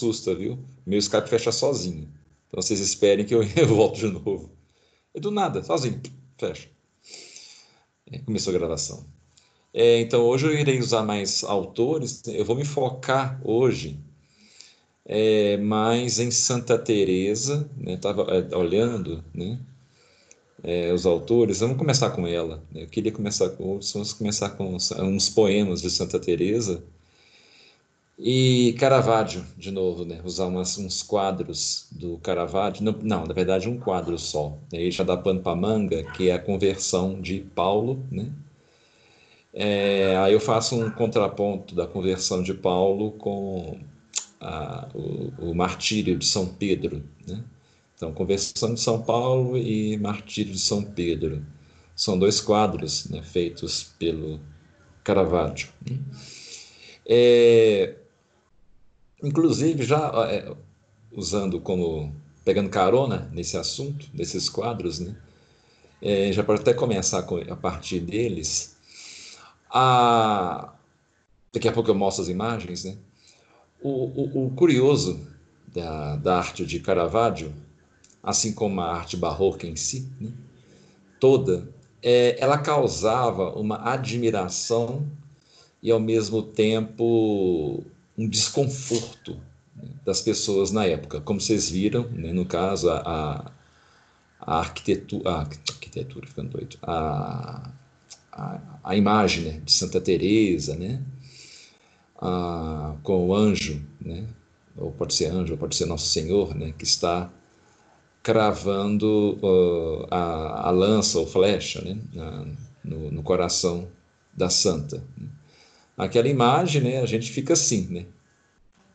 assusta, viu? Meu Skype fecha sozinho. Então vocês esperem que eu, volto de novo. É do nada, sozinho, fecha. É, começou a gravação. É, então hoje eu irei usar mais autores. Eu vou me focar hoje é, mais em Santa Teresa. Né? Estava é, olhando, né? É, os autores. Vamos começar com ela. Né? Eu queria começar com vamos começar com uns poemas de Santa Teresa e Caravaggio, de novo, né? usar umas, uns quadros do Caravaggio, não, não, na verdade um quadro só, né? já dá pano para manga, que é a conversão de Paulo, né? É, aí eu faço um contraponto da conversão de Paulo com a, o, o, martírio de São Pedro, né? Então, conversão de São Paulo e martírio de São Pedro são dois quadros né, feitos pelo Caravaggio. Né? É, Inclusive, já é, usando como, pegando carona nesse assunto, nesses quadros, né? É, já pode até começar com, a partir deles. A, daqui a pouco eu mostro as imagens, né? O, o, o curioso da, da, arte de Caravaggio, assim como a arte barroca em si, né? toda, é, ela causava uma admiração e ao mesmo tempo um desconforto né, das pessoas na época. Como vocês viram, né, no caso, a, a arquitetura, a arquitetura, ficando doido, a, a, a imagem né, de Santa Teresa, né, a, com o anjo, né, ou pode ser anjo, ou pode ser Nosso Senhor, né, que está cravando uh, a, a, lança ou flecha né, na, no, no, coração da santa. Né aquela imagem, né, a gente fica assim, né?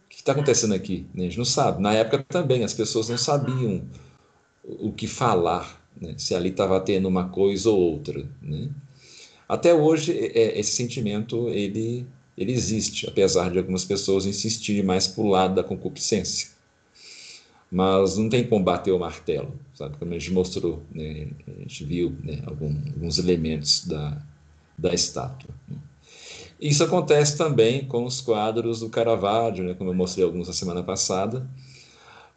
O que está acontecendo aqui? Né? A gente não sabe. Na época também, as pessoas não sabiam o que falar, né? se ali estava tendo uma coisa ou outra. Né? Até hoje, é, é, esse sentimento, ele, ele existe, apesar de algumas pessoas insistirem mais para o lado da concupiscência. Mas não tem como bater o martelo, sabe? Como a gente mostrou, né? a gente viu né? alguns elementos da, da estátua. Né? Isso acontece também com os quadros do Caravaggio, né, como eu mostrei alguns na semana passada.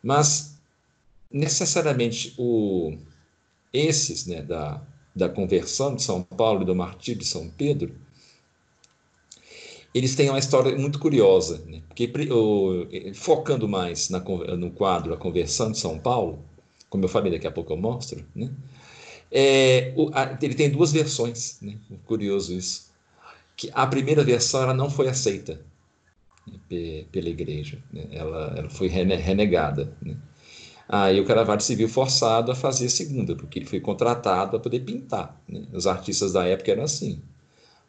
Mas, necessariamente, o, esses né, da, da conversão de São Paulo e do martírio de São Pedro, eles têm uma história muito curiosa, né? porque o, focando mais na, no quadro A Conversão de São Paulo, como eu falei, daqui a pouco eu mostro, né? É, o, a, ele tem duas versões, né? curioso isso que a primeira versão ela não foi aceita né, pela igreja, né? ela, ela, foi renegada. Né? Aí o Caravaggio se viu forçado a fazer a segunda, porque ele foi contratado para poder pintar. Né? Os artistas da época eram assim.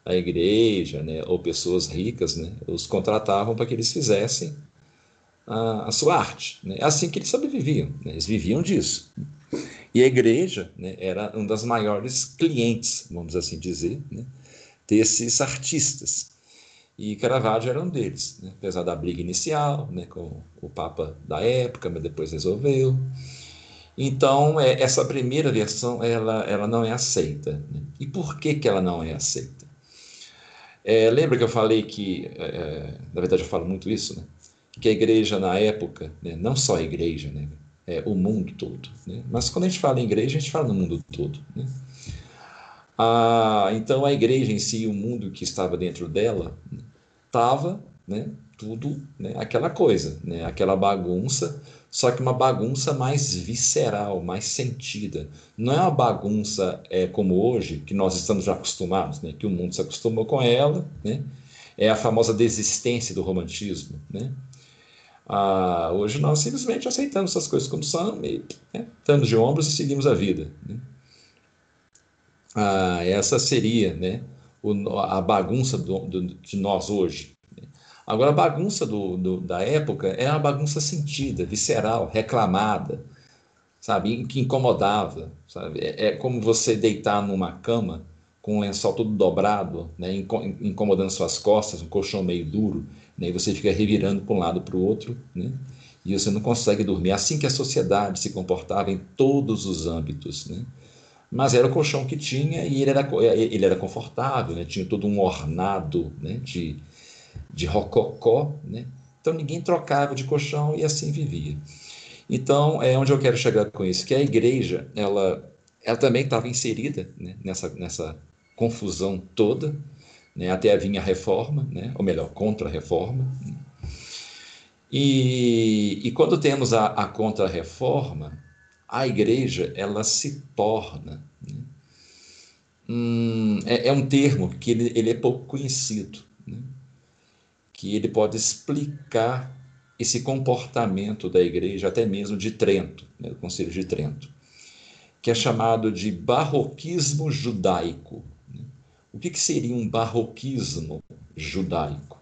A igreja, né, ou pessoas ricas, os contratavam para que eles fizessem a, a sua arte. É assim que eles sobreviviam, eles viviam disso. E a igreja era um das maiores clientes, vamos assim dizer, desses artistas. E Caravaggio era um deles, né? apesar da briga inicial né, com o Papa da época, mas depois resolveu. Então, é, essa primeira versão ela, ela não é aceita. Né? E por que, que ela não é aceita? É, lembra que eu falei que, é, é na verdade eu falo muito isso, né? que a igreja na época, né, não só a igreja, né, é, o mundo todo, né? mas quando a gente fala em igreja, a gente fala no mundo todo. Né? Ah, então a igreja em si, o mundo que estava dentro dela, estava né, tudo né, aquela coisa, né, aquela bagunça, só que uma bagunça mais visceral, mais sentida. Não é uma bagunça é, como hoje, que nós estamos já acostumados, né, que o mundo se acostumou com ela, né, é a famosa desistência do romantismo. Né? Ah, hoje nós simplesmente aceitamos essas coisas como são e né, estamos de ombros e seguimos a vida. Né? Ah, essa seria né, o, a bagunça do, do, de nós hoje. Agora, a bagunça do, do, da época é uma bagunça sentida, visceral, reclamada, sabe, que incomodava. Sabe? É, é como você deitar numa cama com um lençol todo dobrado, né, incomodando suas costas, um colchão meio duro, né, e você fica revirando para um lado para o outro, né, e você não consegue dormir. É assim que a sociedade se comportava em todos os âmbitos. Né? Mas era o colchão que tinha e ele era, ele era confortável, né? tinha todo um ornado né? de, de rococó, né? Então ninguém trocava de colchão e assim vivia. Então, é onde eu quero chegar com isso, que a igreja, ela, ela também estava inserida né, nessa, nessa confusão toda, né, até vinha a reforma, né, ou melhor, contra a reforma. Né. E, e quando temos a, a contra-reforma, a igreja ela se torna. Né, hum, é, é, um termo que ele, ele é pouco conhecido, né, que ele pode explicar esse comportamento da igreja, até mesmo de Trento, né, do Conselho de Trento, que é chamado de barroquismo judaico. Né. O que, que seria um barroquismo judaico?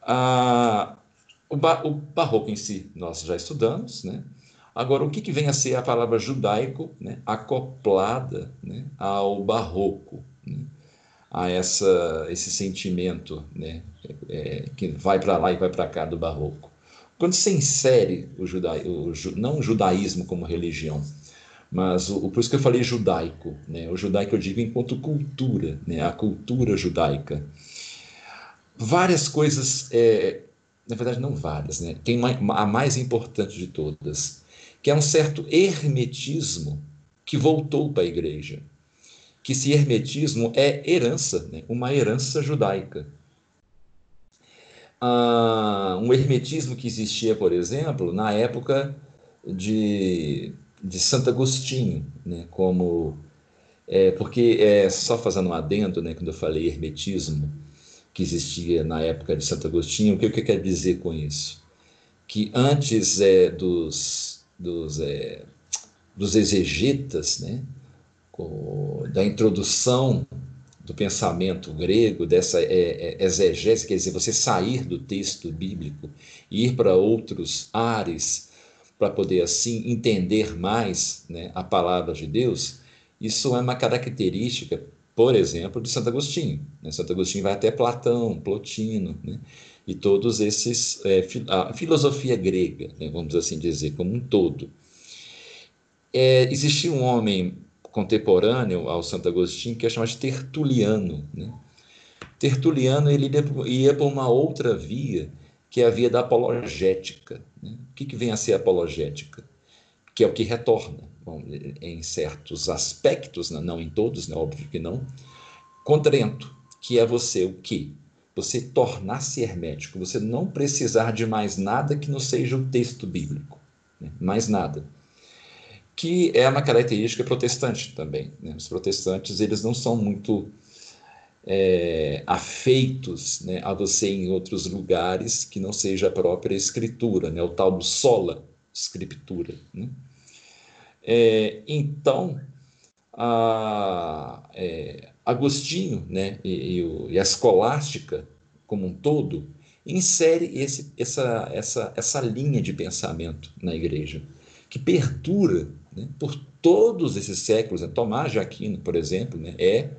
Ah, o, ba o, barroco em si nós já estudamos, né? Agora, o que, que vem a ser a palavra judaico né, acoplada né, ao barroco, né, a essa, esse sentimento né, é, que vai para lá e vai para cá do barroco. Quando se insere o, juda, o não o judaísmo como religião, mas o, por isso que eu falei judaico, né? o judaico eu digo enquanto cultura, né? a cultura judaica. Várias coisas, é, na verdade não várias, né? tem uma, a mais importante de todas, que é um certo hermetismo que voltou para a igreja. Que esse hermetismo é herança, né? uma herança judaica ah, um hermetismo que existia, por exemplo, na época de, de Santo Agostinho, né, como é, porque é só fazendo um adendo, né, quando eu falei hermetismo que existia na época de Santo Agostinho, o que, que eu quero dizer com isso? Que antes é, dos, dos, é, dos exegetas, né, da introdução do pensamento grego, dessa é, é, exegese, quer dizer, você sair do texto bíblico e ir para outros ares para poder assim entender mais né, a palavra de Deus, isso é uma característica, por exemplo, de Santo Agostinho. Né? Santo Agostinho vai até Platão, Plotino, né? E todos esses é, a filosofia grega, né, vamos assim dizer, como um todo. É, existia um homem contemporâneo ao Santo Agostinho, que é chamado de Tertuliano. Né? Tertuliano ele ia para uma outra via, que é a via da apologética. Né? O que, que vem a ser apologética? Que é o que retorna, bom, em certos aspectos, né? não em todos, né? óbvio que não, com Trento, que é você o quê? Você tornar-se hermético, você não precisar de mais nada que não seja o texto bíblico, né? mais nada que é uma característica protestante também. Né? Os protestantes eles não são muito é, afeitos né, a você em outros lugares que não seja a própria escritura, né? o tal do sola escritura. Né? É, então, a, é, Agostinho né, e, e, a escolástica como um todo insere esse, essa, essa, essa linha de pensamento na igreja, que perdura né, por todos esses séculos. Né? Tomás de Aquino, por exemplo, né, é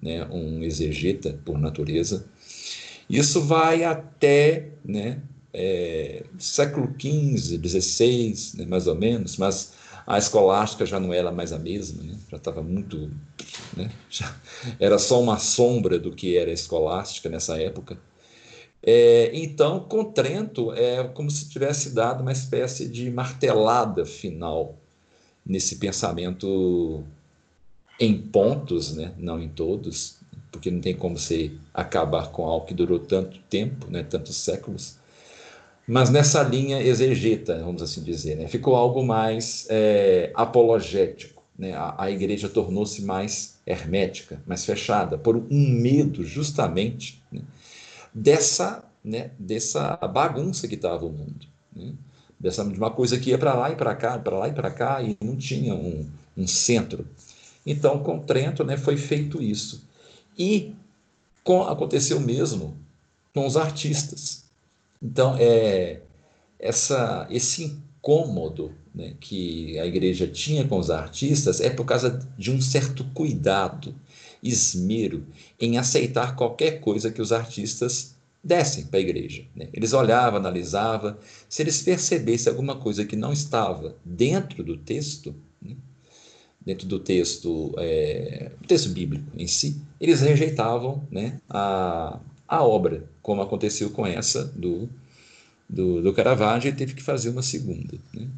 né, um exegeta por natureza. Isso vai até né, é, século XV, XVI, né, mais ou menos, mas a escolástica já não era mais a mesma, né? já estava muito. Né? Já era só uma sombra do que era a escolástica nessa época. É, então, com Trento, é como se tivesse dado uma espécie de martelada final nesse pensamento em pontos, né? não em todos, porque não tem como você acabar com algo que durou tanto tempo, né? tantos séculos, mas nessa linha exegeta, vamos assim dizer, né? ficou algo mais é, apologético. Né? A, a igreja tornou-se mais hermética, mais fechada, por um medo justamente né? dessa, né? dessa bagunça que estava o mundo. Né? dessa, de uma coisa que ia para lá e para cá, para lá e para cá, e não tinha um, um centro. Então, com Trento né, foi feito isso. E com, aconteceu mesmo com os artistas. Então, é, essa, esse incômodo né, que a igreja tinha com os artistas é por causa de um certo cuidado, esmero em aceitar qualquer coisa que os artistas dessem para a igreja. Né? Eles olhavam, analisavam, se eles percebessem alguma coisa que não estava dentro do texto, né? dentro do texto, é, texto bíblico em si, eles rejeitavam né, a, a obra, como aconteceu com essa do, do, do Caravaggio e teve que fazer uma segunda. Né?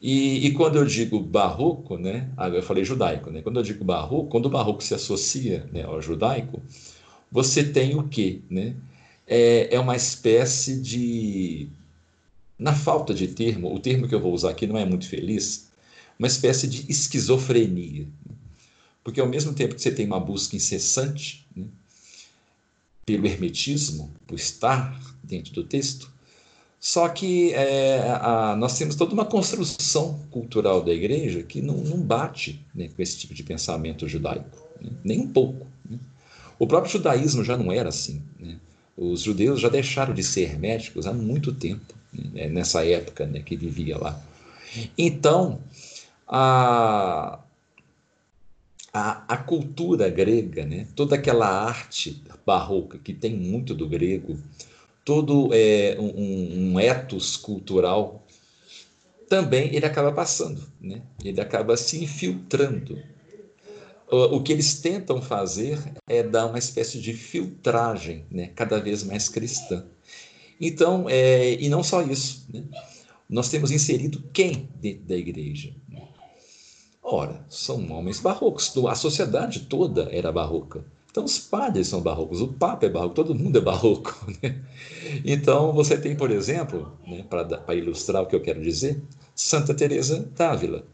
E, e, quando eu digo barroco, né, ah, eu falei judaico, né, quando eu digo barroco, quando o barroco se associa né, ao judaico, você tem o quê? Né? É, é uma espécie de, na falta de termo, o termo que eu vou usar aqui não é muito feliz, uma espécie de esquizofrenia. Porque ao mesmo tempo que você tem uma busca incessante né, pelo hermetismo, por estar dentro do texto, só que é, a, nós temos toda uma construção cultural da igreja que não, não bate né, com esse tipo de pensamento judaico, né? nem um pouco. Né? O próprio judaísmo já não era assim. Né? Os judeus já deixaram de ser herméticos há muito tempo, né, nessa época né, que vivia lá. Então, a, a, a cultura grega, né, toda aquela arte barroca que tem muito do grego, todo é, um, um ethos cultural, também ele acaba passando, né? ele acaba se infiltrando. O, o que eles tentam fazer é dar uma espécie de filtragem, né? cada vez mais cristã. Então, é, e não só isso, né? nós temos inserido quem dentro da igreja? Ora, são homens barrocos, a sociedade toda era barroca. Então, os padres são barrocos, o Papa é barroco, todo mundo é barroco. Né? Então, você tem, por exemplo, né, para ilustrar o que eu quero dizer, Santa Teresa d'Ávila,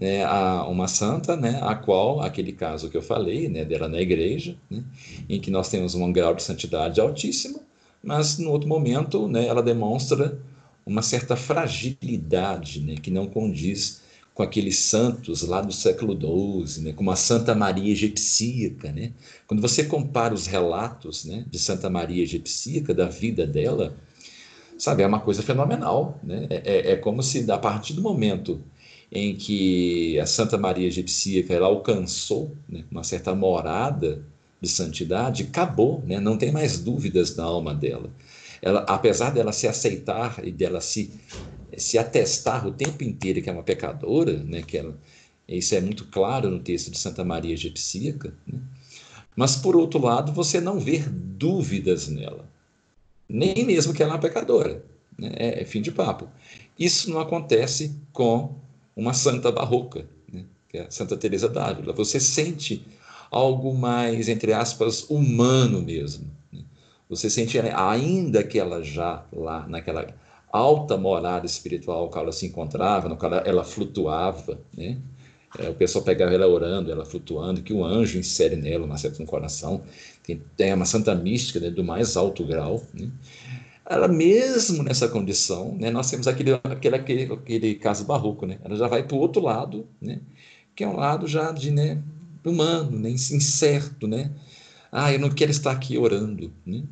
né, uma santa, né, a qual, aquele caso que eu falei, né, dela na igreja, né, em que nós temos um grau de santidade altíssimo, mas no outro momento, né, ela demonstra uma certa fragilidade, né, que não condiz com aqueles santos lá do século XII, né, como a Santa Maria Egipsíaca. Né? Quando você compara os relatos né, de Santa Maria Egipsíaca, da vida dela, sabe, é uma coisa fenomenal. Né? É, é, é como se, a partir do momento em que a Santa Maria Egipsíaca ela alcançou né, uma certa morada de santidade, acabou, né? não tem mais dúvidas na alma dela. Ela, apesar dela se aceitar e dela se se atestar o tempo inteiro que é uma pecadora, né, que ela, isso é muito claro no texto de Santa Maria Egipsíaca, né? mas por outro lado você não vê dúvidas nela, nem mesmo que ela é uma pecadora, né? é, é, fim de papo. Isso não acontece com uma santa barroca, né? que é a Santa Teresa d'Ávila. Você sente algo mais, entre aspas, humano mesmo. Né? Você sente, ainda que ela já lá naquela alta morada espiritual que ela se encontrava, no qual ela flutuava, né? É, o pessoal pegava ela orando, ela flutuando, que o anjo insere nela uma certa no coração, tem, tem uma santa mística né, do mais alto grau. Né? Ela mesmo nessa condição, né, nós temos aquele, aquele, aquele, aquele caso barroco, né? ela já vai para o outro lado, né? que é um lado já de né, humano, né, incerto, né? Ah, eu não quero estar aqui orando, né?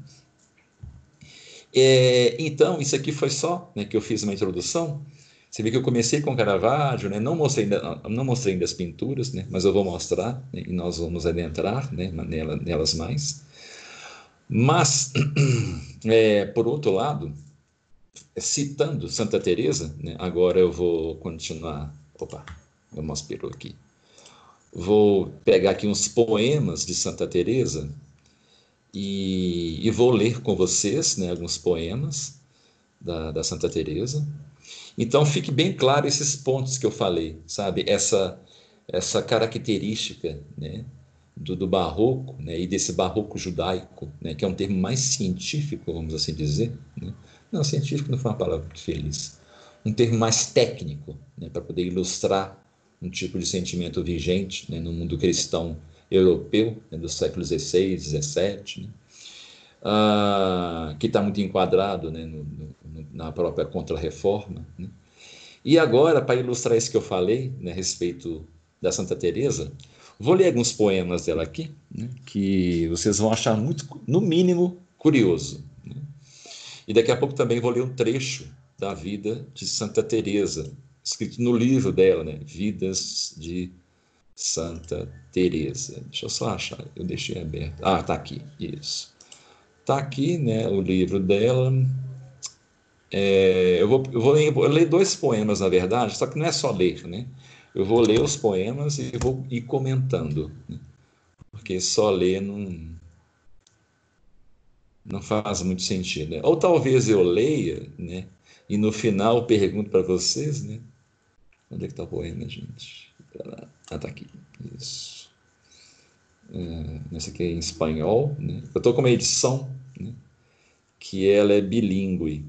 É, então, isso aqui foi só né, que eu fiz uma introdução. Você vê que eu comecei com Caravaggio, né, não, mostrei ainda, não mostrei ainda as pinturas, né, mas eu vou mostrar né, e nós vamos adentrar né, nela, nelas mais. Mas, é, por outro lado, citando Santa Teresa, né, agora eu vou continuar. Opa, eu mostro aqui. Vou pegar aqui uns poemas de Santa Teresa e, e vou ler com vocês né, alguns poemas da, da Santa Teresa. Então fique bem claro esses pontos que eu falei, sabe? Essa essa característica, né, do, do barroco, né, e desse barroco judaico, né, que é um termo mais científico, vamos assim dizer. Né? Não, científico não foi uma palavra muito feliz. Um termo mais técnico, né, para poder ilustrar um tipo de sentimento vigente né, no mundo cristão europeu né, do século XVI, XVII, né, ah, que está muito enquadrado né, no, no, na própria Contra-Reforma. Né. E agora, para ilustrar isso que eu falei né, a respeito da Santa Teresa, vou ler alguns poemas dela aqui, né, que vocês vão achar muito, no mínimo, curioso. Né. E daqui a pouco também vou ler um trecho da vida de Santa Teresa, escrito no livro dela, né, Vidas de Santa Teresa. Deixa eu só achar, eu deixei aberto. Ah, tá aqui, isso. Tá aqui, né, o livro dela. É, eu, vou, eu, vou ler, vou ler dois poemas, na verdade, só que não é só ler, né? Eu vou ler os poemas e vou ir comentando, né? porque só ler não, Não faz muito sentido, né? Ou talvez eu leia, né? E no final pergunto para vocês, né? Onde é que está o poema, gente? Ah, tá aqui. Isso. É, esse aqui é em espanhol, né? Eu estou com uma edição, né? Que ela é bilíngue.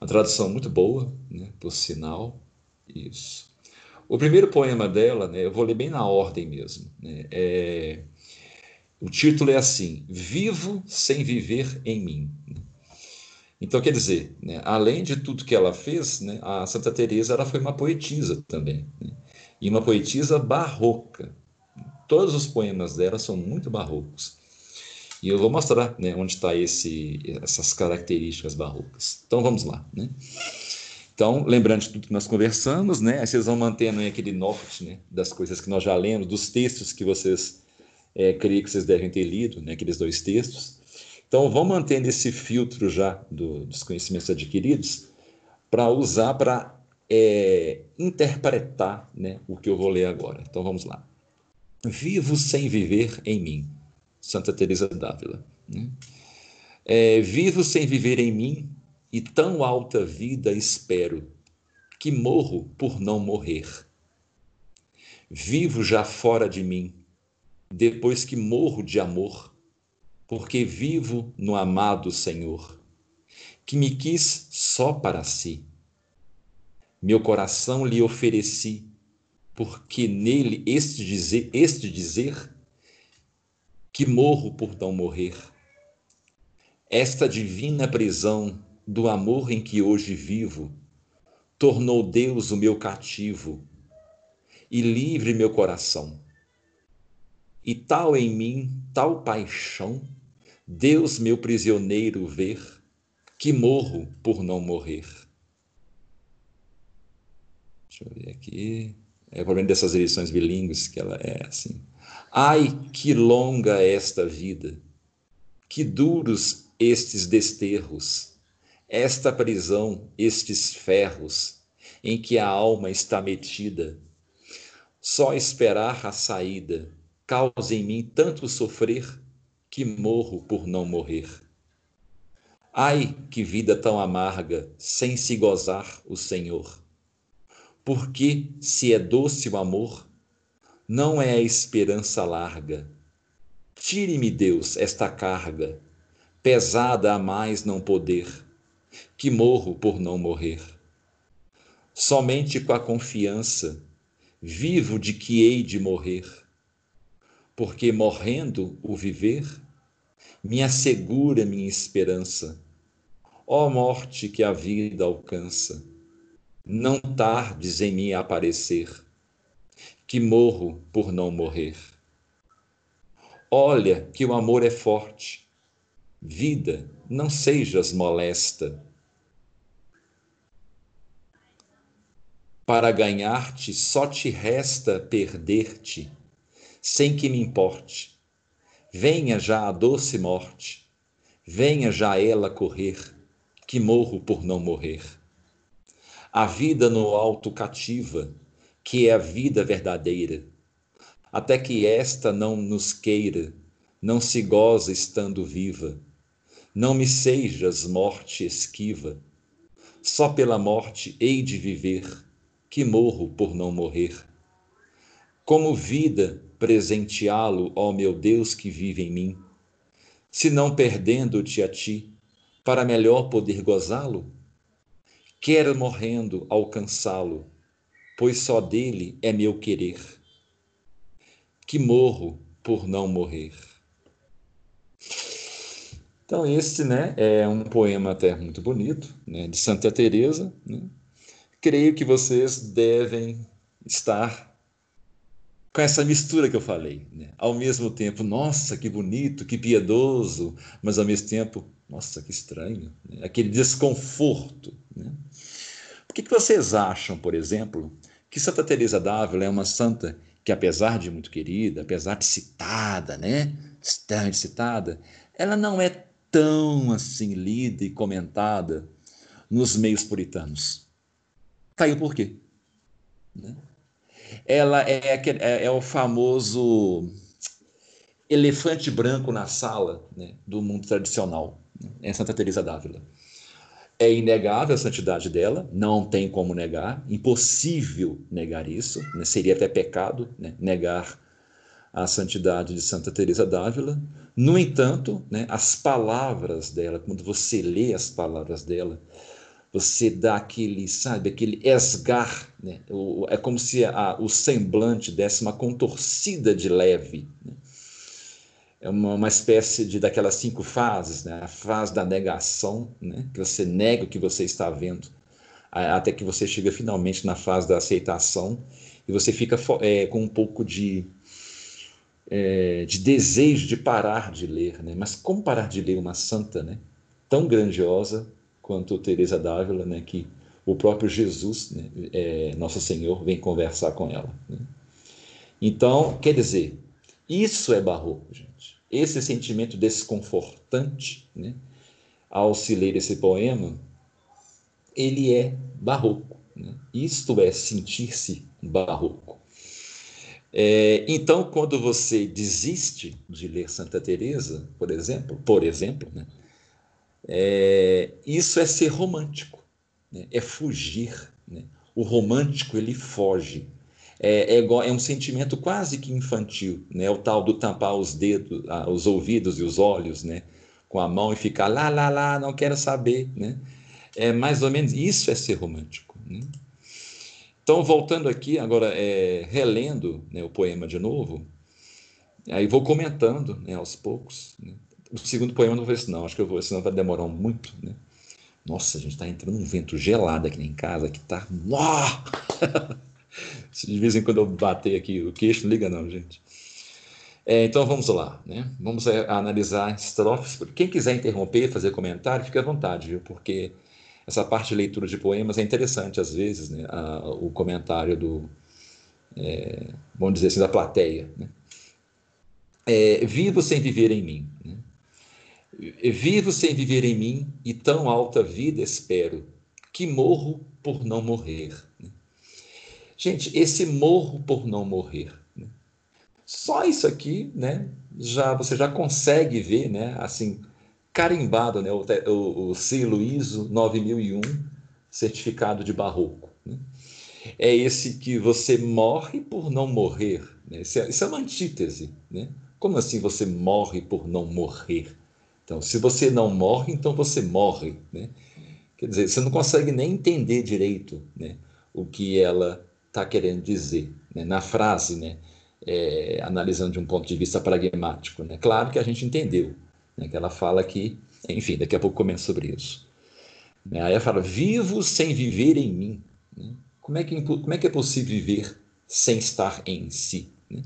Uma tradução muito boa, né? Por sinal. Isso. O primeiro poema dela, né? Eu vou ler bem na ordem mesmo, né? É o título é assim: Vivo sem viver em mim. Então, quer dizer, né, além de tudo que ela fez, né, a Santa Teresa ela foi uma poetisa também, né, e uma poetisa barroca. Todos os poemas dela são muito barrocos. E eu vou mostrar né, onde está essas características barrocas. Então, vamos lá. Né? Então, lembrando de tudo que nós conversamos, né, vocês vão mantendo aquele norte né, das coisas que nós já lemos, dos textos que vocês é, creio que vocês devem ter lido, né, aqueles dois textos. Então, vão mantendo esse filtro já do, dos conhecimentos adquiridos para usar para é, interpretar né, o que eu vou ler agora. Então, vamos lá. Vivo sem viver em mim. Santa Teresa d'Ávila. Né? É, vivo sem viver em mim e tão alta vida espero que morro por não morrer. Vivo já fora de mim depois que morro de amor, porque vivo no amado Senhor, que me quis só para si. Meu coração lhe ofereci, porque nele este dizer, este dizer que morro por não morrer. Esta divina prisão do amor em que hoje vivo tornou Deus o meu cativo e livre meu coração e tal em mim, tal paixão, Deus meu prisioneiro ver, que morro por não morrer. Deixa eu ver aqui. É o problema dessas edições bilíngues que ela é assim. Ai, que longa esta vida, que duros estes desterros, esta prisão, estes ferros, em que a alma está metida. Só esperar a saída, causa em mim tanto sofrer que morro por não morrer. Ai, que vida tão amarga, sem se gozar o Senhor. Porque, se é doce o amor, não é a esperança larga. Tire-me, Deus, esta carga, pesada a mais não poder, que morro por não morrer. Somente com a confiança, vivo de que hei de morrer porque morrendo o viver, me assegura minha esperança. Ó morte que a vida alcança, não tardes em mim aparecer, que morro por não morrer. Olha que o amor é forte, vida, não sejas molesta. Para ganhar-te só te resta perder-te sem que me importe. Venha já a doce morte, venha já ela correr, que morro por não morrer. A vida no alto cativa, que é a vida verdadeira, até que esta não nos queira, não se goza estando viva. Não me sejas morte esquiva, só pela morte hei de viver, que morro por não morrer. Como vida, presenteá-lo, ó meu Deus que vive em mim, se não perdendo-te a ti, para melhor poder gozá-lo? Quero morrendo alcançá-lo, pois só dele é meu querer, que morro por não morrer. Então este, né, é um poema até muito bonito, né, de Santa Teresa. Né? Creio que vocês devem estar com essa mistura que eu falei. Né? Ao mesmo tempo, nossa, que bonito, que piedoso, mas ao mesmo tempo, nossa, que estranho. Né? Aquele desconforto. Né? Que, que vocês acham, por exemplo, que Santa Teresa d'Ávila é uma santa que, apesar de muito querida, apesar de citada, né? Bastante citada, ela não é tão assim lida e comentada nos meios puritanos. Caiu por quê? Né? ela é, é, é o famoso elefante branco na sala né, do mundo tradicional. Né? É Santa Teresa d'Ávila. É inegável a santidade dela, não tem como negar, impossível negar isso, né? seria até pecado né? negar a santidade de Santa Teresa d'Ávila. No entanto, né, as palavras dela, quando você lê as palavras dela, você dá aquele, sabe, aquele esgar, né? é como se a, o semblante desse uma contorcida de leve. Né? É uma, uma espécie de daquelas cinco fases, né? a fase da negação, né? que você nega o que você está vendo, até que você chega finalmente na fase da aceitação e você fica é, com um pouco de é, de desejo de parar de ler, né? Mas como parar de ler uma santa, né? Tão grandiosa quanto Teresa d'Ávila, né? Que o próprio Jesus, né? é, Nosso Senhor, vem conversar com ela. Né? Então, quer dizer, isso é barroco, gente. Esse sentimento desconfortante, né? Ao se ler esse poema, ele é barroco. Né? Isto é sentir-se barroco. É, então, quando você desiste de ler Santa Teresa, por exemplo, por exemplo, né, é, isso é ser romântico, né, é fugir. Né? O romântico ele foge. É, é, igual, é, um sentimento quase que infantil, né? O tal do tampar os dedos, ah, os ouvidos e os olhos, né? Com a mão e ficar lá, lá, lá, não quero saber, né? É mais ou menos isso é ser romântico. Né? Então, voltando aqui, agora é, relendo né, o poema de novo, aí vou comentando né, aos poucos. Né? O segundo poema não vou esse não, acho que eu vou, senão vai demorar muito. Né? Nossa, a gente está entrando um vento gelado aqui em casa, que está... de vez em quando eu bater aqui o queixo, não liga não, gente. É, então vamos lá, né? Vamos analisar estrofes. Quem quiser interromper, fazer comentário, fique à vontade, viu? Porque essa parte de leitura de poemas é interessante às vezes, né? A, o comentário do, é, vamos dizer assim, da plateia. Né? É, vivo sem viver em mim. Né? Vivo sem viver em mim e tão alta vida espero, que morro por não morrer. Gente, esse morro por não morrer. Né? Só isso aqui, né? Já você já consegue ver, né? Assim, carimbado, né, o, o, o selo ISO 9001, certificado de barroco. Né? É esse que você morre por não morrer. Né? Isso, é, isso é uma antítese. Né? Como assim você morre por não morrer? Então, se você não morre, então você morre. Né? Quer dizer, você não consegue nem entender direito né, o que ela está querendo dizer né, na frase, né, é, analisando de um ponto de vista pragmático. Né? Claro que a gente entendeu, né, que ela fala que, enfim, daqui a pouco comenta sobre isso. Né, aí ela fala, vivo sem viver em mim. Né? Como, é que, como é que é possível viver sem estar em si? Né?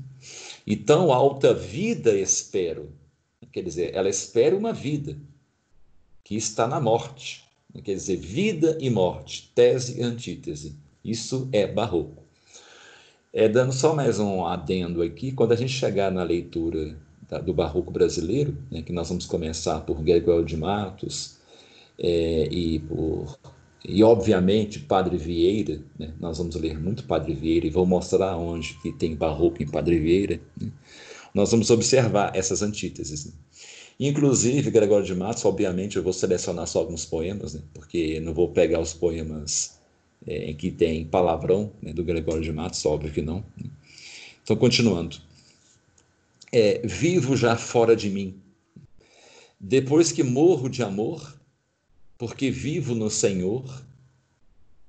E tão alta vida espero. Quer dizer, ela espera uma vida que está na morte. Quer dizer, vida e morte, tese e antítese. Isso é barroco. É, dando só mais um adendo aqui, quando a gente chegar na leitura do barroco brasileiro, né, que nós vamos começar por Gregório de Matos é, e por e obviamente Padre Vieira, né, nós vamos ler muito Padre Vieira e vou mostrar onde que tem barroco em Padre Vieira. Né, nós vamos observar essas antíteses. Né. Inclusive, Gregório de Matos, obviamente, eu vou selecionar só alguns poemas, né, porque não vou pegar os poemas é, em que tem palavrão né, do Gregório de Matos, óbvio que não. Né. Então, continuando é, vivo já fora de mim. Depois que morro de amor, porque vivo no Senhor,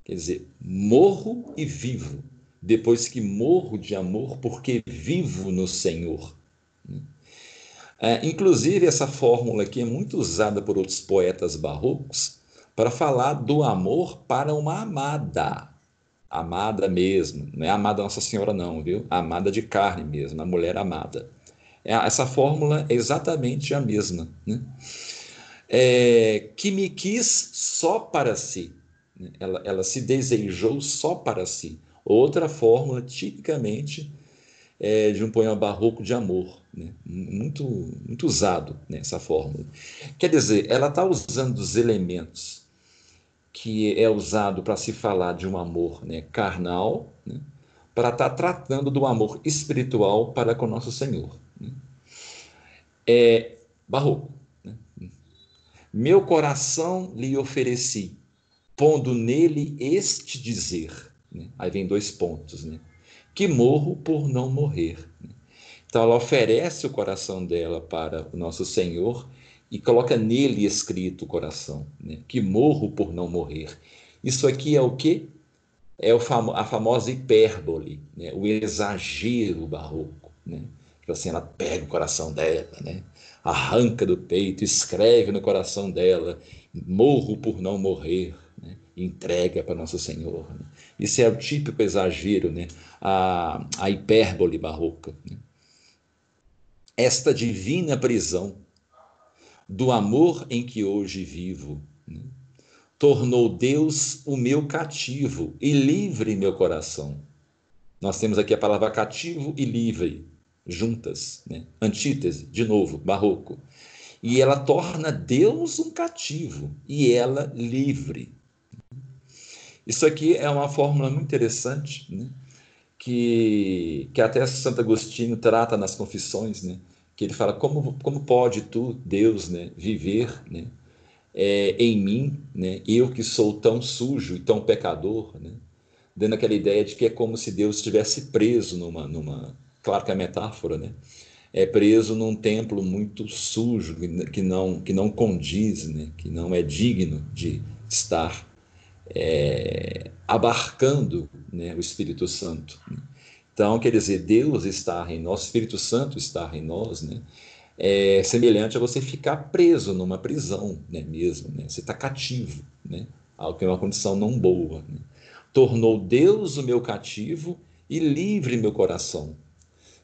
quer dizer, morro e vivo. Depois que morro de amor, porque vivo no Senhor. É, inclusive, essa fórmula aqui é muito usada por outros poetas barrocos para falar do amor para uma amada. Amada mesmo, não é amada Nossa Senhora, não, viu? Amada de carne mesmo, a mulher amada. É, essa fórmula é exatamente a mesma. Né? É, que me quis só para si. Né? Ela, ela se desejou só para si. Outra fórmula, tipicamente, é de um poema barroco de amor. Né? Muito, muito usado nessa né, fórmula. Quer dizer, ela está usando os elementos que é usado para se falar de um amor né, carnal, né, para estar tá tratando do amor espiritual para com nosso Senhor é barroco. Né? Meu coração lhe ofereci, pondo nele este dizer. Né? Aí vem dois pontos, né? Que morro por não morrer. Né? Então ela oferece o coração dela para o nosso Senhor e coloca nele escrito o coração, né? que morro por não morrer. Isso aqui é o que? É famo a famosa hipérbole, né? o exagero barroco. Né? Assim, ela pega o coração dela, né? arranca do peito, escreve no coração dela, morro por não morrer, né? entrega para Nosso Senhor. Né? Isso é o típico exagero, né? a, a hipérbole barroca. Né? Esta divina prisão do amor em que hoje vivo, né? tornou Deus o meu cativo e livre meu coração. Nós temos aqui a palavra cativo e livre juntas, né? antítese, de novo, barroco. E ela torna Deus um cativo e ela livre. Isso aqui é uma fórmula muito interessante, né? que, que até Santo Agostinho trata nas confissões, né? Que ele fala como, como pode tu, Deus, né, viver né, é, em mim, né, eu que sou tão sujo e tão pecador, né, dando aquela ideia de que é como se Deus estivesse preso numa, numa claro que é metáfora, né, é preso num templo muito sujo, que não, que não condiz, né, que não é digno de estar é, abarcando né, o Espírito Santo. Né. Então, quer dizer, Deus está em nós, o Espírito Santo está em nós, né? É semelhante a você ficar preso numa prisão, né, mesmo, né? Você está cativo, né? Algo que é uma condição não boa. Né? Tornou Deus o meu cativo e livre meu coração.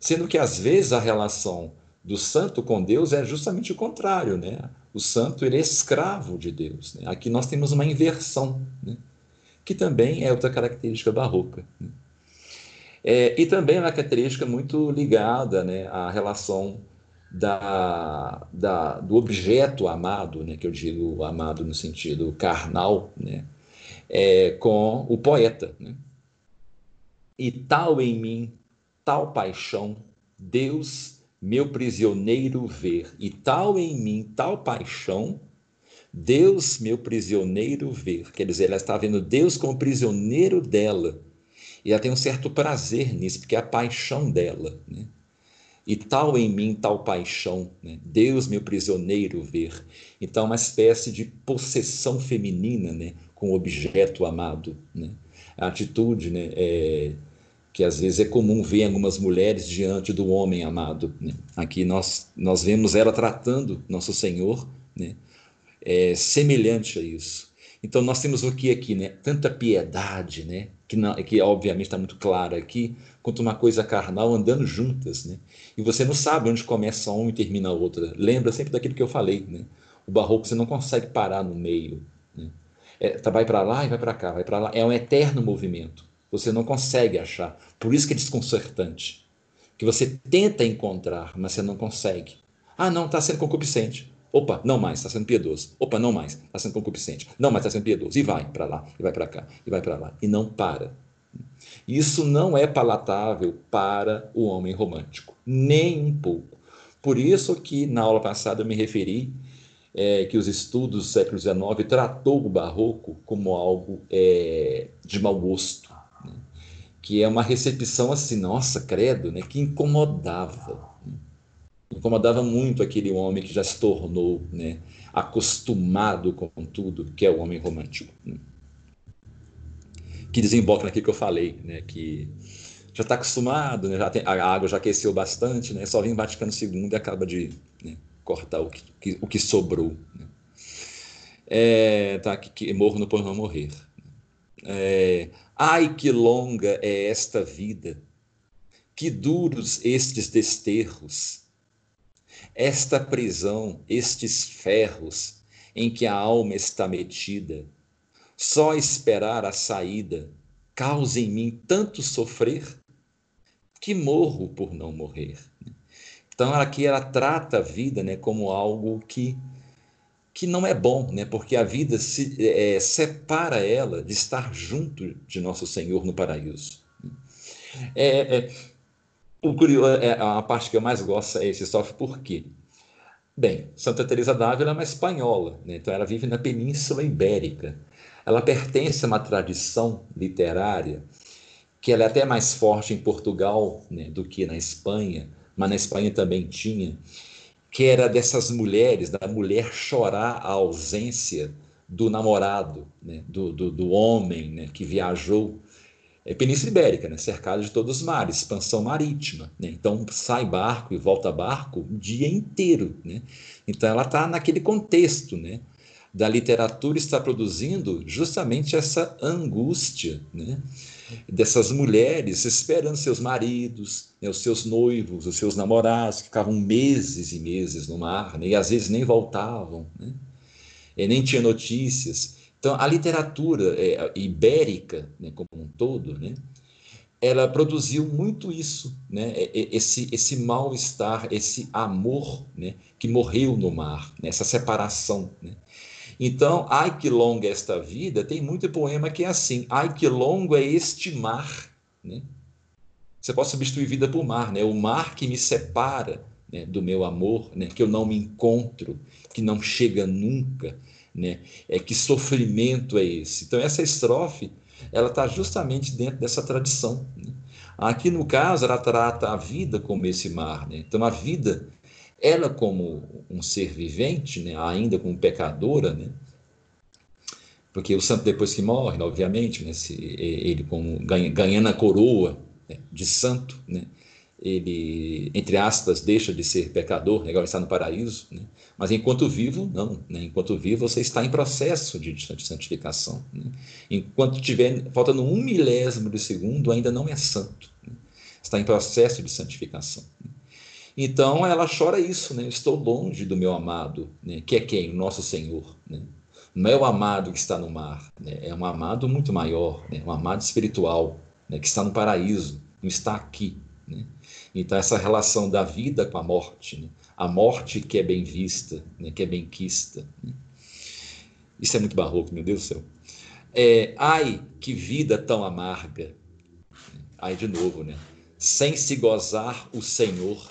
Sendo que às vezes a relação do santo com Deus é justamente o contrário, né? O santo ele é escravo de Deus. Né? Aqui nós temos uma inversão, né? que também é outra característica barroca. Né? É, e também é uma característica muito ligada né, à relação da, da, do objeto amado, né, que eu digo amado no sentido carnal, né, é, com o poeta. Né? E tal em mim, tal paixão, Deus, meu prisioneiro, ver. E tal em mim, tal paixão, Deus, meu prisioneiro, ver. Quer dizer, ela está vendo Deus como prisioneiro dela e ela tem um certo prazer nisso, porque é a paixão dela. Né? E tal em mim, tal paixão, né? Deus meu prisioneiro ver. Então, uma espécie de possessão feminina né? com o objeto amado. Né? A atitude né? É, que às vezes é comum ver algumas mulheres diante do homem amado. Né? Aqui nós, nós vemos ela tratando nosso Senhor né? é, semelhante a isso. Então nós temos o que aqui, né? Tanta piedade, né? Que, não, que obviamente está muito clara aqui, quanto uma coisa carnal andando juntas, né? E você não sabe onde começa uma e termina a outra. Lembra sempre daquilo que eu falei, né? O barroco você não consegue parar no meio. Né? É, tá, vai para lá e vai para cá, vai para lá. É um eterno movimento. Você não consegue achar. Por isso que é desconcertante. Que você tenta encontrar, mas você não consegue. Ah, não, está sendo concupiscente. Opa, não mais, está sendo piedoso. Opa, não mais, está sendo concupiscente. Não mais, está sendo piedoso. E vai para lá, e vai para cá, e vai para lá. E não para. Isso não é palatável para o homem romântico, nem um pouco. Por isso que na aula passada eu me referi é, que os estudos do século XIX tratou o barroco como algo é, de mau gosto, né? que é uma recepção assim, nossa, credo, né? que incomodava incomodava muito aquele homem que já se tornou né, acostumado com tudo, que é o homem romântico. Né? Que desemboca naquilo que eu falei, né, que já está acostumado, né, tem, a água já aqueceu bastante, né, só vem Vaticano II e acaba de né, cortar o que, o que sobrou. Né. É, tá, que, que morro no por não morrer. É, ai, que longa é esta vida, que duros estes desterros, esta prisão, estes ferros em que a alma está metida, só esperar a saída causa em mim tanto sofrer que morro por não morrer. Então aqui ela trata a vida né, como algo que, que não é bom, né, porque a vida se é, separa ela de estar junto de nosso Senhor no paraíso. É, é, o curioso, é, a parte que eu mais gosto é esse sofre por quê? Bem, Santa Teresa d'Ávila é uma espanhola, né? então ela vive na Península Ibérica. Ela pertence a uma tradição literária que ela é até mais forte em Portugal né, do que na Espanha, mas na Espanha também tinha, que era dessas mulheres, da mulher chorar a ausência do namorado, né, do, do, do, homem né, que viajou. É Península Ibérica, né, cercada de todos os mares, expansão marítima. Né, então sai barco e volta barco o dia inteiro. Né, então ela está naquele contexto né, da literatura está produzindo justamente essa angústia. Né, dessas mulheres esperando seus maridos, né, os seus noivos, os seus namorados, que ficavam meses e meses no mar, né, e às vezes nem voltavam, né, e nem tinha notícias. Então, a literatura é, ibérica, né, como um todo, né, ela produziu muito isso, né, esse, esse mal-estar, esse amor né, que morreu no mar, né, essa separação. Né. Então, ai que longa esta vida, tem muito poema que é assim, ai que longo é este mar, né? Você pode substituir vida por mar, né? O mar que me separa né, do meu amor, né? Que eu não me encontro, que não chega nunca, né? É que sofrimento é esse? Então essa estrofe, ela está justamente dentro dessa tradição. Né? Aqui no caso, ela trata a vida como esse mar, né? Então a vida ela, como um ser vivente, né, ainda como pecadora, né, porque o santo, depois que morre, obviamente, né, se, ele como ganha, ganhando a coroa né, de santo, né, ele, entre aspas, deixa de ser pecador, né, agora está no paraíso, né, mas enquanto vivo, não. Né, enquanto vivo, você está em processo de, de santificação. Né, enquanto tiver faltando um milésimo de segundo, ainda não é santo. Né, está em processo de santificação. Né. Então ela chora isso, né? Estou longe do meu amado, né? que é quem? O nosso Senhor. Né? Não é o amado que está no mar, né? é um amado muito maior, né? um amado espiritual, né? que está no paraíso, não está aqui. Né? Então, essa relação da vida com a morte, né? a morte que é bem vista, né? que é bem quista. Né? Isso é muito barroco, meu Deus do céu. É, ai, que vida tão amarga. Ai, de novo, né? Sem se gozar o Senhor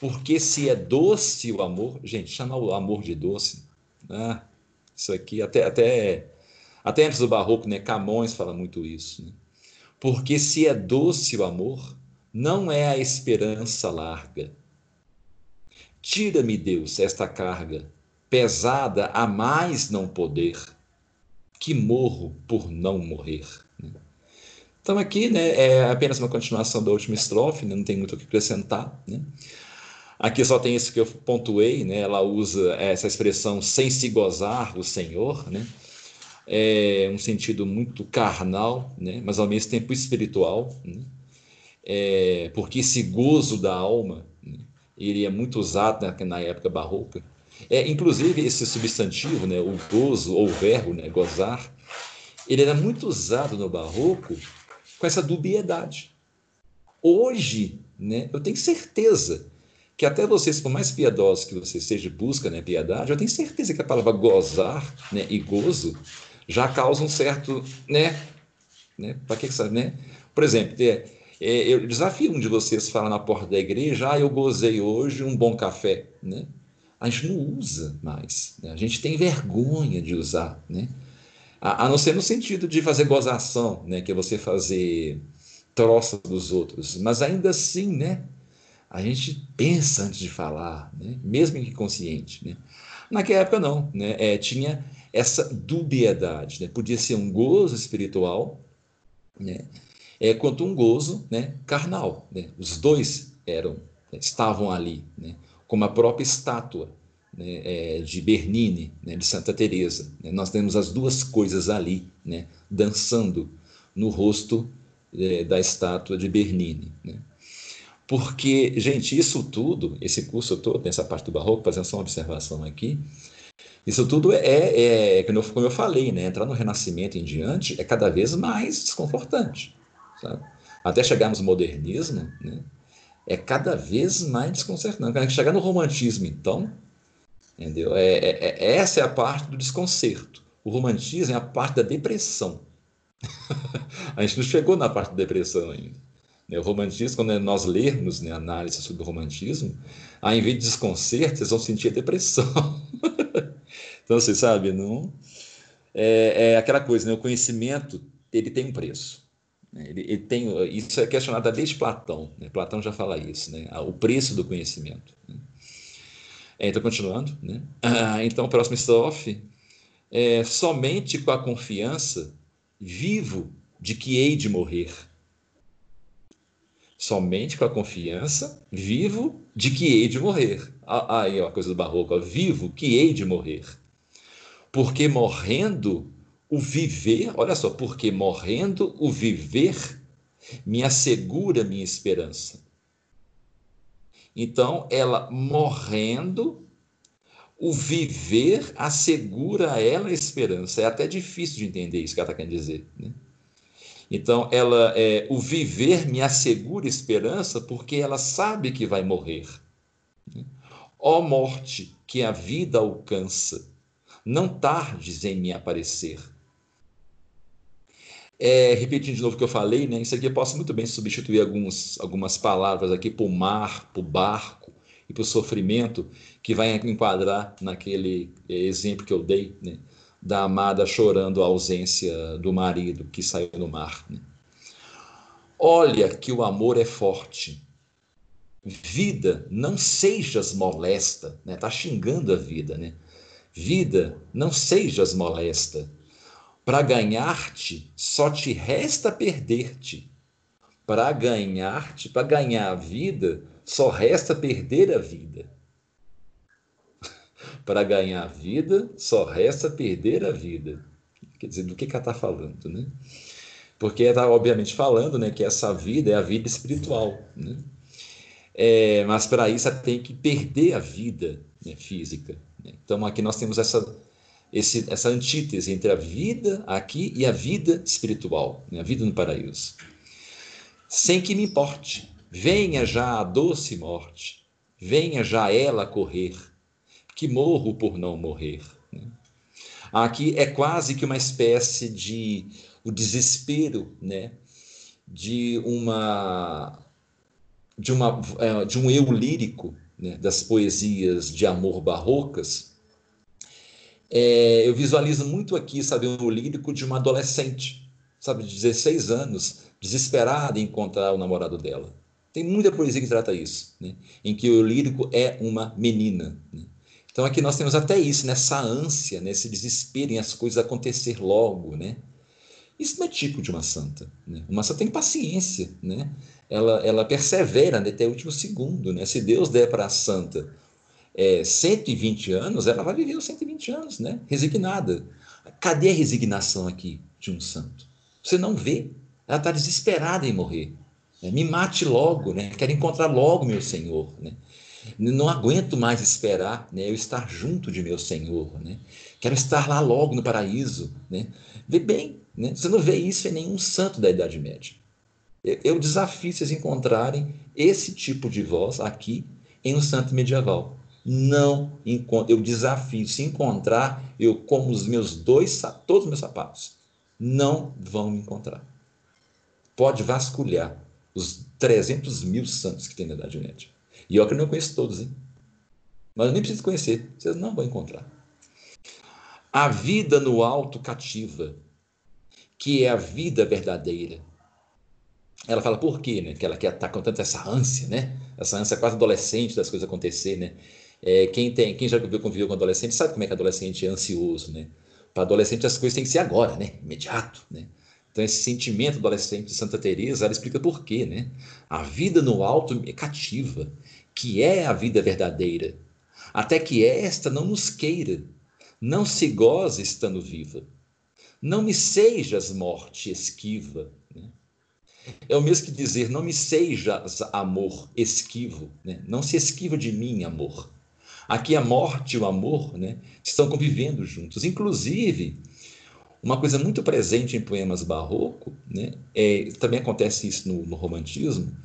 porque se é doce o amor, gente, chama o amor de doce. Né? Isso aqui, até, até, até antes do barroco, né? Camões fala muito isso. Né? Porque se é doce o amor, não é a esperança larga. Tira-me, Deus, esta carga, pesada a mais não poder, que morro por não morrer. Então, aqui né, é apenas uma continuação da última estrofe, né, não tem muito o que acrescentar. Né? Aqui só tem isso que eu pontuei, né? Ela usa essa expressão sem se gozar o Senhor, né? É um sentido muito carnal, né? Mas ao mesmo tempo espiritual, né? É, porque esse gozo da alma, né? ele é muito usado na, na época barroca. É, inclusive esse substantivo, né? O gozo ou verbo, né? Gozar, ele era muito usado no barroco com essa dubiedade. Hoje, né? Eu tenho certeza que até vocês, por mais piedosos que você seja, busca né, piedade, eu tenho certeza que a palavra gozar né, e gozo já causa um certo, né, né para que sabe, né? Por exemplo, é, é, eu desafio um de vocês falar na porta da igreja, ah, eu gozei hoje um bom café, né? A gente não usa mais, né? a gente tem vergonha de usar, né? A, a não ser no sentido de fazer gozação, né? Que é você fazer troça dos outros, mas ainda assim, né? a gente pensa antes de falar, né? mesmo inconsciente. Né? Naquela época, não. Né? É, tinha essa dubiedade. Né? Podia ser um gozo espiritual, né? É, quanto um gozo né? carnal. Né? Os dois eram estavam ali, né? como a própria estátua né? é, de Bernini, né? de Santa Teresa. Né? Nós temos as duas coisas ali, né? dançando no rosto é, da estátua de Bernini. Né? Porque, gente, isso tudo, esse curso todo, nessa parte do barroco, fazendo só uma observação aqui, isso tudo é, é, é como eu falei, né? entrar no Renascimento em diante é cada vez mais desconfortante. Sabe? Até chegarmos no modernismo, né? é cada vez mais desconcertante. Chegar no romantismo, então, entendeu? É, é, é, essa é a parte do desconcerto. O romantismo é a parte da depressão. a gente não chegou na parte da depressão ainda. Né? O romantismo, quando nós lermos né, análise sobre o romantismo, ao invés de desconcerto, vocês vão sentir a depressão. então, você sabe, não é, é, aquela coisa, né? o conhecimento ele tem um preço. Né? Ele, ele, tem, isso é questionado desde Platão. Né? Platão já fala isso, né? o preço do conhecimento. Né? É, então, continuando. Né? Ah, então, próximo estrofe. É, somente com a confiança vivo de que hei de morrer somente com a confiança, vivo de que hei de morrer. Ah, aí é uma coisa do barroco, ó, vivo que hei de morrer. Porque morrendo, o viver, olha só, porque morrendo, o viver me assegura minha esperança. Então, ela morrendo, o viver assegura a ela a esperança. É até difícil de entender isso que ela está querendo dizer. Né? Então, ela, é, o viver me assegura esperança porque ela sabe que vai morrer. Ó morte que a vida alcança, não tardes em me aparecer. É, repetindo de novo o que eu falei, né, isso aqui eu posso muito bem substituir alguns, algumas palavras aqui o mar, o barco e o sofrimento, que vai enquadrar naquele é, exemplo que eu dei. Né? da amada chorando a ausência do marido que saiu no mar. Né? Olha que o amor é forte. Vida, não sejas molesta, né? Tá xingando a vida, né? Vida, não sejas molesta. Para ganhar-te, só te resta perder-te. Para ganhar-te, para ganhar a vida, só resta perder a vida. Para ganhar a vida, só resta perder a vida. Quer dizer, do que, que ela está falando, né? Porque ela está, obviamente, falando né, que essa vida é a vida espiritual, né? É, mas para isso ela tem que perder a vida né, física. Né? Então aqui nós temos essa, esse, essa antítese entre a vida aqui e a vida espiritual, né? a vida no paraíso. Sem que me importe, venha já a doce morte, venha já ela correr, que morro por não morrer. Né? Aqui é quase que uma espécie de o desespero, né? De uma de uma é, de um eu lírico, né? Das poesias de amor barrocas. É, eu visualizo muito aqui, sabe, um lírico de uma adolescente, sabe, de 16 anos, desesperada em encontrar o namorado dela. Tem muita poesia que trata isso, né? em que o lírico é uma menina. Né? Então aqui nós temos até isso, nessa ânsia, nesse desespero em as coisas acontecer logo, né? Isso não é tipo de uma santa. Né? Uma santa tem paciência, né? Ela, ela persevera até o último segundo, né? Se Deus der para a santa é, 120 anos, ela vai viver os 120 anos, né? Resignada. Cadê a resignação aqui de um santo? Você não vê. Ela está desesperada em morrer. Né? Me mate logo, né? Quero encontrar logo meu Senhor, né? Não aguento mais esperar né, eu estar junto de meu Senhor. Né? Quero estar lá logo no paraíso. Né? Vê bem, né? você não vê isso em nenhum santo da Idade Média. Eu, eu desafio vocês encontrarem esse tipo de voz aqui em um santo medieval. Não encontro, eu desafio, se encontrar, eu como os meus dois, todos os meus sapatos, não vão me encontrar. Pode vasculhar os 300 mil santos que tem na Idade Média. E eu que não conheço todos, hein? Mas eu nem preciso conhecer, vocês não vão encontrar. A vida no alto cativa, que é a vida verdadeira. Ela fala por quê, né? Que ela quer estar com tanta essa ânsia, né? Essa ânsia quase adolescente das coisas acontecer, né? É, quem, tem, quem já conviveu com adolescente sabe como é que adolescente é ansioso, né? Para adolescente as coisas têm que ser agora, né? Imediato, né? Então esse sentimento adolescente de Santa Teresa, ela explica por quê, né? A vida no alto é cativa, que é a vida verdadeira, até que esta não nos queira, não se goze estando viva. Não me sejas morte esquiva. Né? É o mesmo que dizer, não me sejas amor esquivo. Né? Não se esquiva de mim, amor. Aqui a morte e o amor né, estão convivendo juntos. Inclusive, uma coisa muito presente em poemas barroco, né, é, também acontece isso no, no romantismo,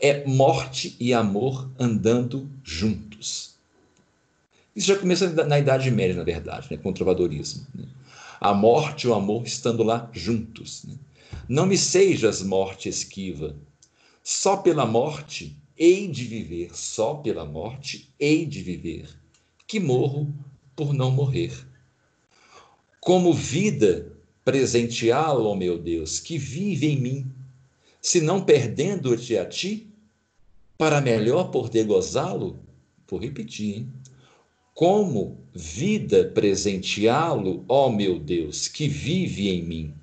é morte e amor andando juntos. Isso já começa na Idade Média, na verdade, né, com o trovadorismo. Né? A morte e o amor estando lá juntos. Né? Não me sejas morte esquiva, Só pela morte hei de viver, só pela morte hei de viver, que morro por não morrer. Como vida, presenteá-lo, ó meu Deus, que vive em mim, se não perdendo-te a ti, para melhor poder gozá-lo, vou repetir, hein? como vida presenteá-lo, ó meu Deus, que vive em mim,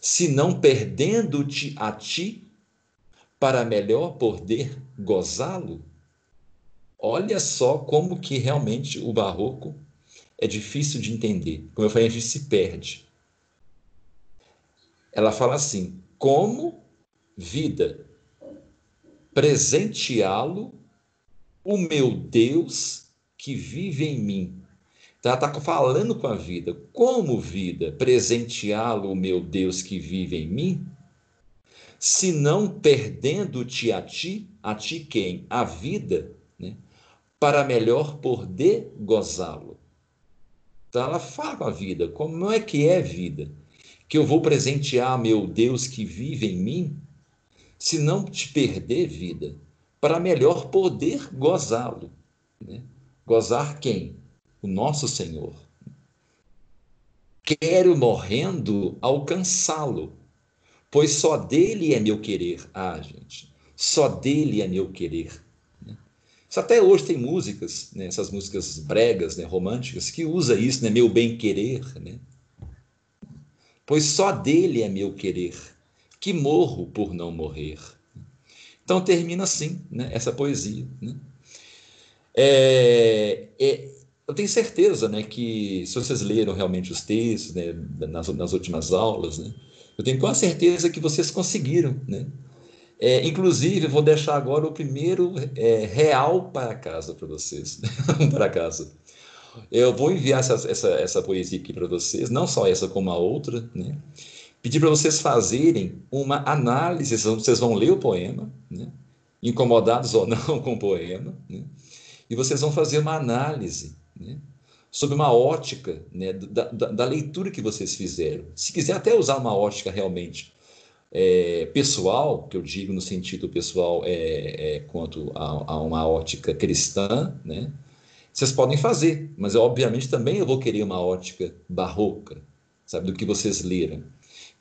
se não perdendo-te a ti, para melhor poder gozá-lo? Olha só como que realmente o barroco é difícil de entender. Como eu falei, a gente se perde. Ela fala assim: como vida presenteá-lo o meu Deus que vive em mim. Então, ela está falando com a vida. Como vida presenteá-lo o meu Deus que vive em mim? Se não perdendo-te a ti, a ti quem? A vida, né? para melhor poder gozá-lo. Então ela fala com a vida, como é que é vida? Que eu vou presentear meu Deus que vive em mim, se não te perder vida, para melhor poder gozá-lo. Né? Gozar quem? O nosso Senhor. Quero morrendo alcançá-lo, pois só dele é meu querer. Ah, gente, só dele é meu querer. Isso até hoje tem músicas, né, essas músicas bregas, né, românticas, que usa isso, né, meu bem querer, né? Pois só dele é meu querer, que morro por não morrer. Então termina assim, né, essa poesia. Né? É, é, eu tenho certeza, né, que se vocês leram realmente os textos, né, nas, nas últimas aulas, né, eu tenho quase certeza que vocês conseguiram, né, é, inclusive, vou deixar agora o primeiro é, real para casa para vocês. para casa. Eu vou enviar essa, essa, essa poesia aqui para vocês, não só essa, como a outra. Né? Pedir para vocês fazerem uma análise, vocês vão ler o poema, né? incomodados ou não com o poema, né? e vocês vão fazer uma análise né? Sobre uma ótica né? da, da, da leitura que vocês fizeram. Se quiser até usar uma ótica realmente é, pessoal, que eu digo no sentido pessoal é, é quanto a, a, uma ótica cristã, né? Vocês podem fazer, mas eu, obviamente também eu vou querer uma ótica barroca, sabe, do que vocês leram.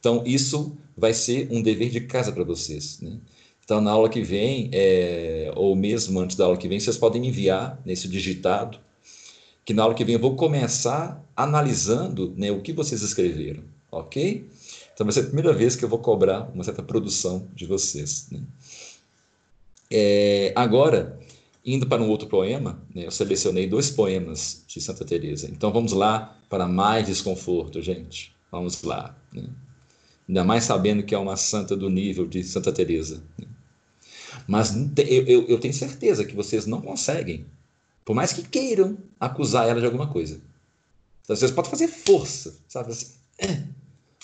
Então isso vai ser um dever de casa para vocês, né? Então na aula que vem, é, ou mesmo antes da aula que vem, vocês podem enviar nesse digitado, que na aula que vem eu vou começar analisando né, o que vocês escreveram, ok? Então vai ser a primeira vez que eu vou cobrar uma certa produção de vocês. Né? É, agora, indo para um outro poema, né, eu selecionei dois poemas de Santa Teresa. Então vamos lá para mais desconforto, gente. Vamos lá. Né? Ainda mais sabendo que é uma santa do nível de Santa Teresa. Né? Mas eu, eu, eu, tenho certeza que vocês não conseguem, por mais que queiram acusar ela de alguma coisa. Então, vocês podem fazer força, sabe assim. É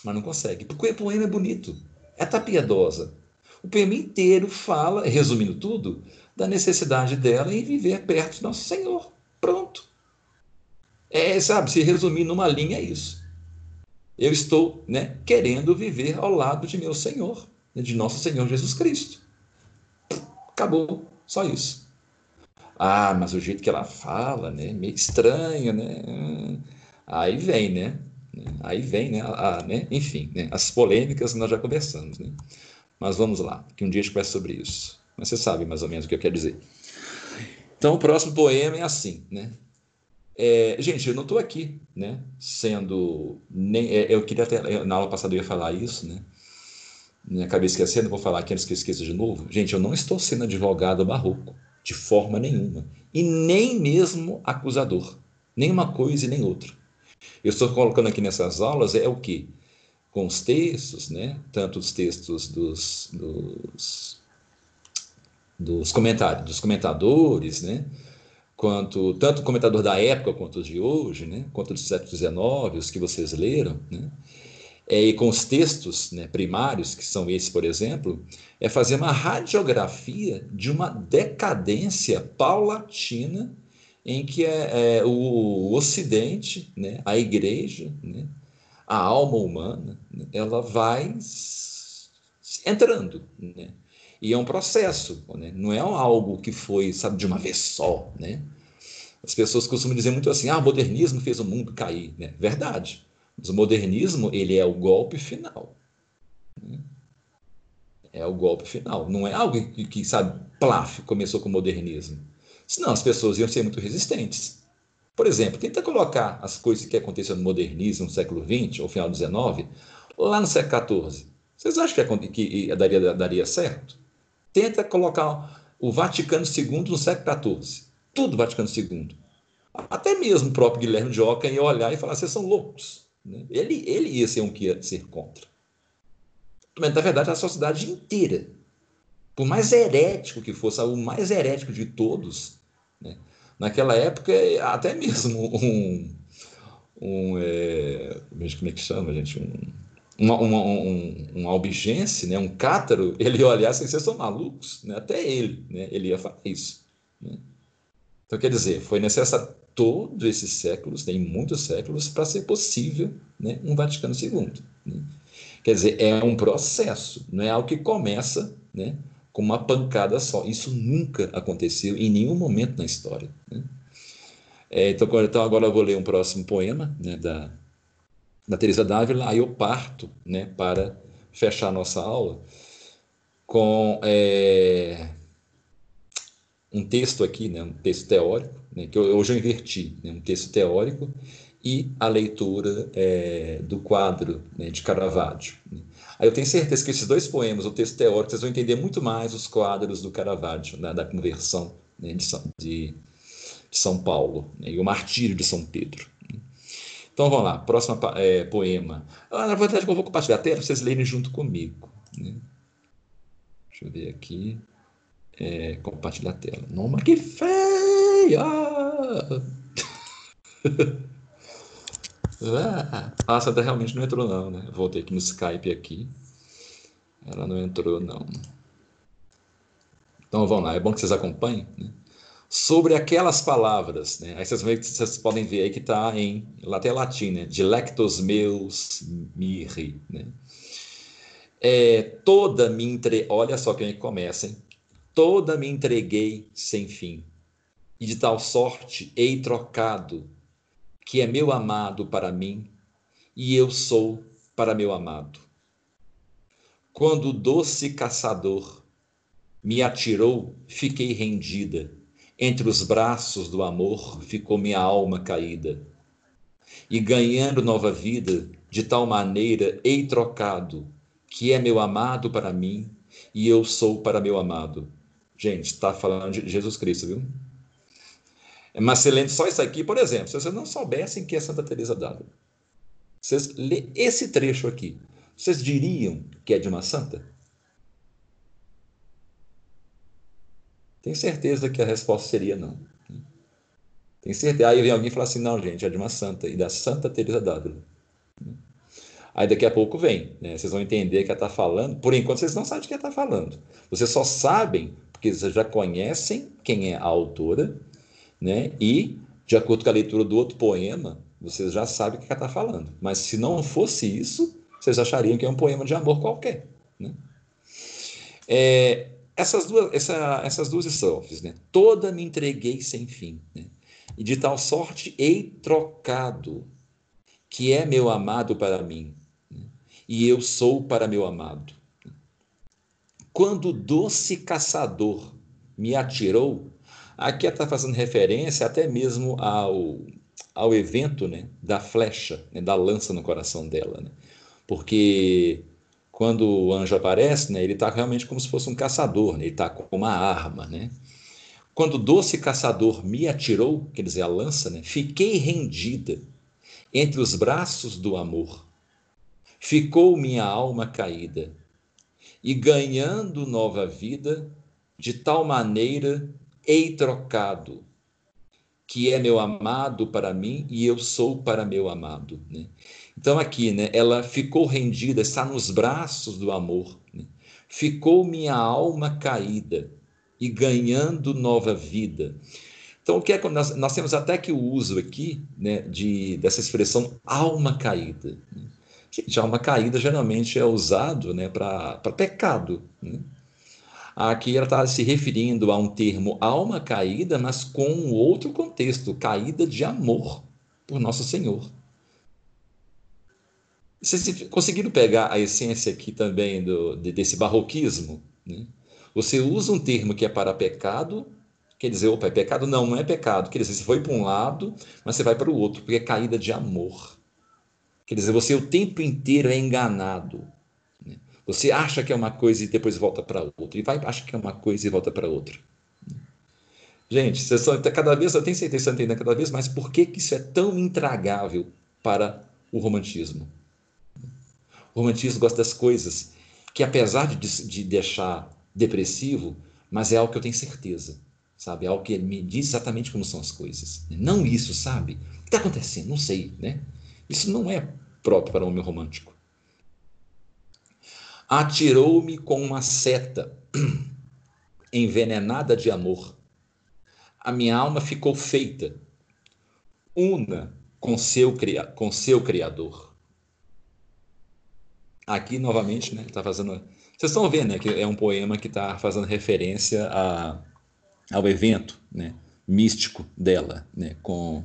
mas não consegue. Porque o poema é bonito, é tapiedosa. O poema inteiro fala, resumindo tudo, da necessidade dela em viver perto de Nosso Senhor. Pronto. É, sabe, se resumir numa linha é isso. Eu estou né, querendo viver ao lado de meu Senhor, de nosso Senhor Jesus Cristo. Acabou, só isso. Ah, mas o jeito que ela fala, né, meio estranho, né? Aí vem, né? Aí vem, né, né enfim, né, as polêmicas nós já conversamos. Né? Mas vamos lá, que um dia a gente conversa sobre isso. Mas você sabe mais ou menos o que eu quero dizer. Então, o próximo poema é assim, né? É, gente, eu não estou aqui, né? Sendo nem, é, eu queria até na aula passada eu ia falar isso, né? Cabeça esquecendo, vou falar aqui antes que eu esqueça de novo. Gente, eu não estou sendo advogado barroco de forma nenhuma e nem mesmo acusador, nem uma coisa e nem outra. Eu estou colocando aqui nessas aulas é o que? Com os textos, né? tanto os textos dos, dos, dos comentários, dos comentadores, né? quanto tanto o comentador da época quanto os de hoje, né? quanto do século XIX, os que vocês leram, né? É, e com os textos né, primários, que são esses, por exemplo, é fazer uma radiografia de uma decadência paulatina em que é, é o Ocidente, né, a Igreja, né, a alma humana, né, ela vai entrando, né? E é um processo, né? não é algo que foi, sabe, de uma vez só, né? As pessoas costumam dizer muito assim, ah, o modernismo fez o mundo cair, né? Verdade. Mas o modernismo, ele é o golpe final. É o golpe final. Não é algo que, que, sabe, plaf, começou com o modernismo. Senão as pessoas iam ser muito resistentes. Por exemplo, tenta colocar as coisas que aconteceram no modernismo no século XX ou final do XIX lá no século XIV. Vocês acham que, que daria, daria certo? Tenta colocar o Vaticano II no século XIV. Tudo Vaticano II. Até mesmo o próprio Guilherme de Ockham ia olhar e falar: vocês são loucos. Né? Ele, ele ia ser um que ia ser contra. Mas, na verdade, a sociedade inteira, por mais herético que fosse, o mais herético de todos, né? naquela época, até mesmo um. um é, como é que chama, gente? Um, uma, uma, um, um albigense, né, um cátaro, ele ia olhar assim, vocês são malucos? Né? Até ele, né, ele ia falar isso. Né? Então, quer dizer, foi necessário todos esses séculos, tem muitos séculos, para ser possível né, um Vaticano II. Né? Quer dizer, é um processo, não é algo que começa né, com uma pancada só. Isso nunca aconteceu em nenhum momento na história. Né? É, então, então, agora eu vou ler um próximo poema né, da, da Teresa Dávila, aí eu parto né, para fechar nossa aula com é, um texto aqui, né, um texto teórico, né, que hoje eu inverti, né, um texto teórico e a leitura é, do quadro né, de Caravaggio. Né. Aí eu tenho certeza que esses dois poemas, o texto teórico, vocês vão entender muito mais os quadros do Caravaggio, né, da conversão né, de, São, de, de, São Paulo né, e o martírio de São Pedro. Então vamos lá, próximo é, poema. Ah, na verdade, eu vou compartilhar a tela para vocês lerem junto comigo. Né? Deixa eu ver aqui. É, compartilhar a tela. Noma que feia! ah, a Santa realmente não entrou, não, né? Voltei aqui no Skype aqui. Ela não entrou, não. Então vamos lá, é bom que vocês acompanhem. Né? sobre aquelas palavras. Né? Aí vocês, vocês podem ver aí que está em até latim, né? Dilectos meus mirri. Né? É, toda me entre... Olha só quem começa, hein? Toda me entreguei sem fim, e de tal sorte hei trocado, que é meu amado para mim, e eu sou para meu amado. Quando o doce caçador me atirou, fiquei rendida entre os braços do amor ficou minha alma caída. E ganhando nova vida, de tal maneira hei trocado, que é meu amado para mim e eu sou para meu amado. Gente, está falando de Jesus Cristo, viu? Mas se lendo só isso aqui, por exemplo, se vocês não soubessem que é Santa Teresa d'Ávila, vocês lê esse trecho aqui, vocês diriam que é de uma santa? Tenho certeza que a resposta seria não. Tem certeza. Aí vem alguém e fala assim: não, gente, é de uma santa, e da Santa Teresa d'Ávila. Aí daqui a pouco vem, né? Vocês vão entender que ela está falando. Por enquanto, vocês não sabem de que ela está falando. Vocês só sabem porque vocês já conhecem quem é a autora, né? E, de acordo com a leitura do outro poema, vocês já sabem o que ela está falando. Mas se não fosse isso, vocês achariam que é um poema de amor qualquer. Né? É, essas duas, essa, essas duas estrofes, né? Toda me entreguei sem fim, né? E de tal sorte hei trocado, que é meu amado para mim, né? e eu sou para meu amado. Quando o doce caçador me atirou, aqui está fazendo referência até mesmo ao, ao evento né, da flecha, né, da lança no coração dela. Né? Porque quando o anjo aparece, né, ele está realmente como se fosse um caçador, né, ele está com uma arma. Né? Quando o doce caçador me atirou, quer dizer, a lança, né, fiquei rendida entre os braços do amor. Ficou minha alma caída, e ganhando nova vida, de tal maneira hei trocado, que é meu amado para mim e eu sou para meu amado. Né? Então, aqui, né, ela ficou rendida, está nos braços do amor. Né? Ficou minha alma caída e ganhando nova vida. Então, o que é que nós, nós temos até que o uso aqui né, de, dessa expressão alma caída. Né? Gente, alma caída geralmente é usado né, para pecado. Né? Aqui ela está se referindo a um termo alma caída, mas com um outro contexto, caída de amor por Nosso Senhor. Vocês conseguiram pegar a essência aqui também do, desse barroquismo? Né? Você usa um termo que é para pecado, quer dizer, opa, é pecado? Não, não é pecado. Quer dizer, você foi para um lado, mas você vai para o outro, porque é caída de amor. Quer dizer, você o tempo inteiro é enganado. Você acha que é uma coisa e depois volta para outra. E vai, acha que é uma coisa e volta para outra. Gente, estão, cada vez, eu tenho certeza que entendendo cada vez mais por que, que isso é tão intragável para o romantismo. O romantismo gosta das coisas que, apesar de, de deixar depressivo, mas é algo que eu tenho certeza, sabe? É algo que me diz exatamente como são as coisas. Não isso, sabe? O que está acontecendo? Não sei, né? Isso não é próprio para um homem romântico. Atirou-me com uma seta envenenada de amor. A minha alma ficou feita, una com seu, com seu Criador. Aqui, novamente, né, está fazendo vocês estão vendo né, que é um poema que está fazendo referência a, ao evento né, místico dela, né, com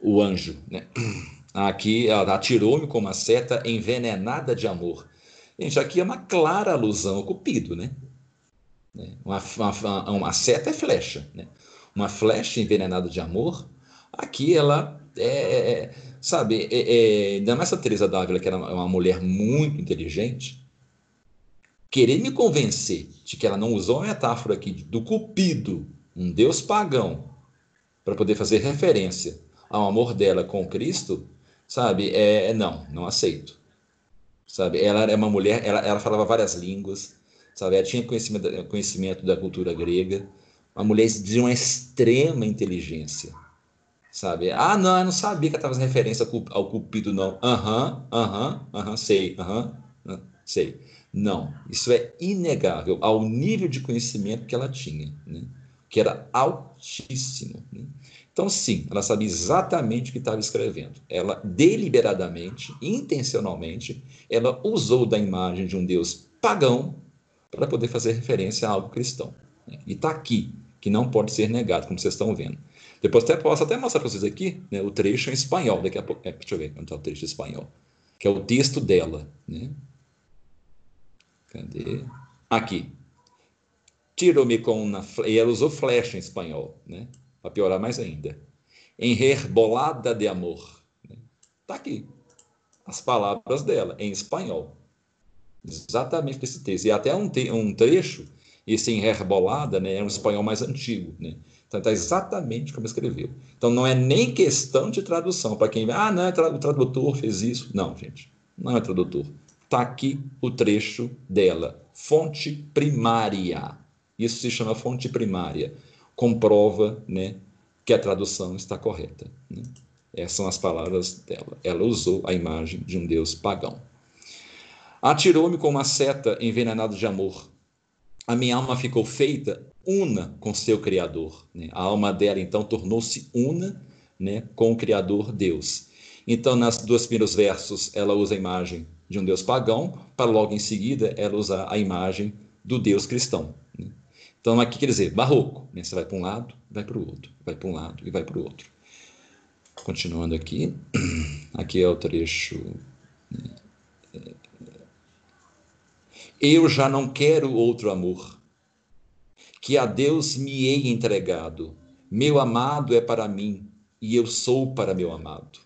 o anjo. Né? Aqui ela atirou-me com uma seta envenenada de amor. Gente, aqui é uma clara alusão ao Cupido, né? né uma, uma, uma seta é flecha, né? Uma flecha envenenada de amor. Aqui ela é, é, é sabe, é, é, ainda mais a Teresa Dávila, que era uma mulher muito inteligente, querer me convencer de que ela não usou a metáfora aqui do cupido, um deus pagão, para poder fazer referência ao amor dela com Cristo, sabe? É, é não, não aceito. Sabe? Ela é uma mulher, ela, ela falava várias línguas, sabe? Ela tinha conhecimento, conhecimento da cultura grega, uma mulher de uma extrema inteligência, sabe? Ah, não, eu não sabia que ela estava fazendo referência ao cupido, não. Aham, aham, aham, sei, aham, sei. Não, isso é inegável ao nível de conhecimento que ela tinha, né? que era altíssimo. Né? Então, sim, ela sabia exatamente o que estava escrevendo. Ela, deliberadamente, intencionalmente, ela usou da imagem de um Deus pagão para poder fazer referência a algo cristão. Né? E está aqui, que não pode ser negado, como vocês estão vendo. Depois até posso até mostrar para vocês aqui né, o trecho em espanhol, daqui a pouco. É, deixa eu ver onde está o trecho em espanhol. Que é o texto dela. Né? Cadê? Aqui. Tirou-me com uma. E ela usou flecha em espanhol, né? Para piorar mais ainda. Enherbolada de amor. Né? Tá aqui. As palavras dela, em espanhol. Exatamente esse texto. E até um, te, um trecho, esse enherbolada, né? É um espanhol mais antigo, né? Então, está exatamente como escreveu. Então, não é nem questão de tradução. Para quem. Ah, não, é o tradutor fez isso. Não, gente. Não é tradutor. Está aqui o trecho dela, fonte primária. Isso se chama fonte primária. Comprova né, que a tradução está correta. Né? Essas são as palavras dela. Ela usou a imagem de um deus pagão. Atirou-me com uma seta envenenada de amor. A minha alma ficou feita una com seu Criador. Né? A alma dela, então, tornou-se una né, com o Criador Deus. Então, nas duas primeiros versos, ela usa a imagem de um deus pagão, para logo em seguida ela usar a imagem do deus cristão. Né? Então, aqui quer dizer, barroco. Né? Você vai para um lado, vai para o outro, vai para um lado e vai para o outro. Continuando aqui, aqui é o trecho. Né? Eu já não quero outro amor, que a Deus me hei entregado. Meu amado é para mim, e eu sou para meu amado.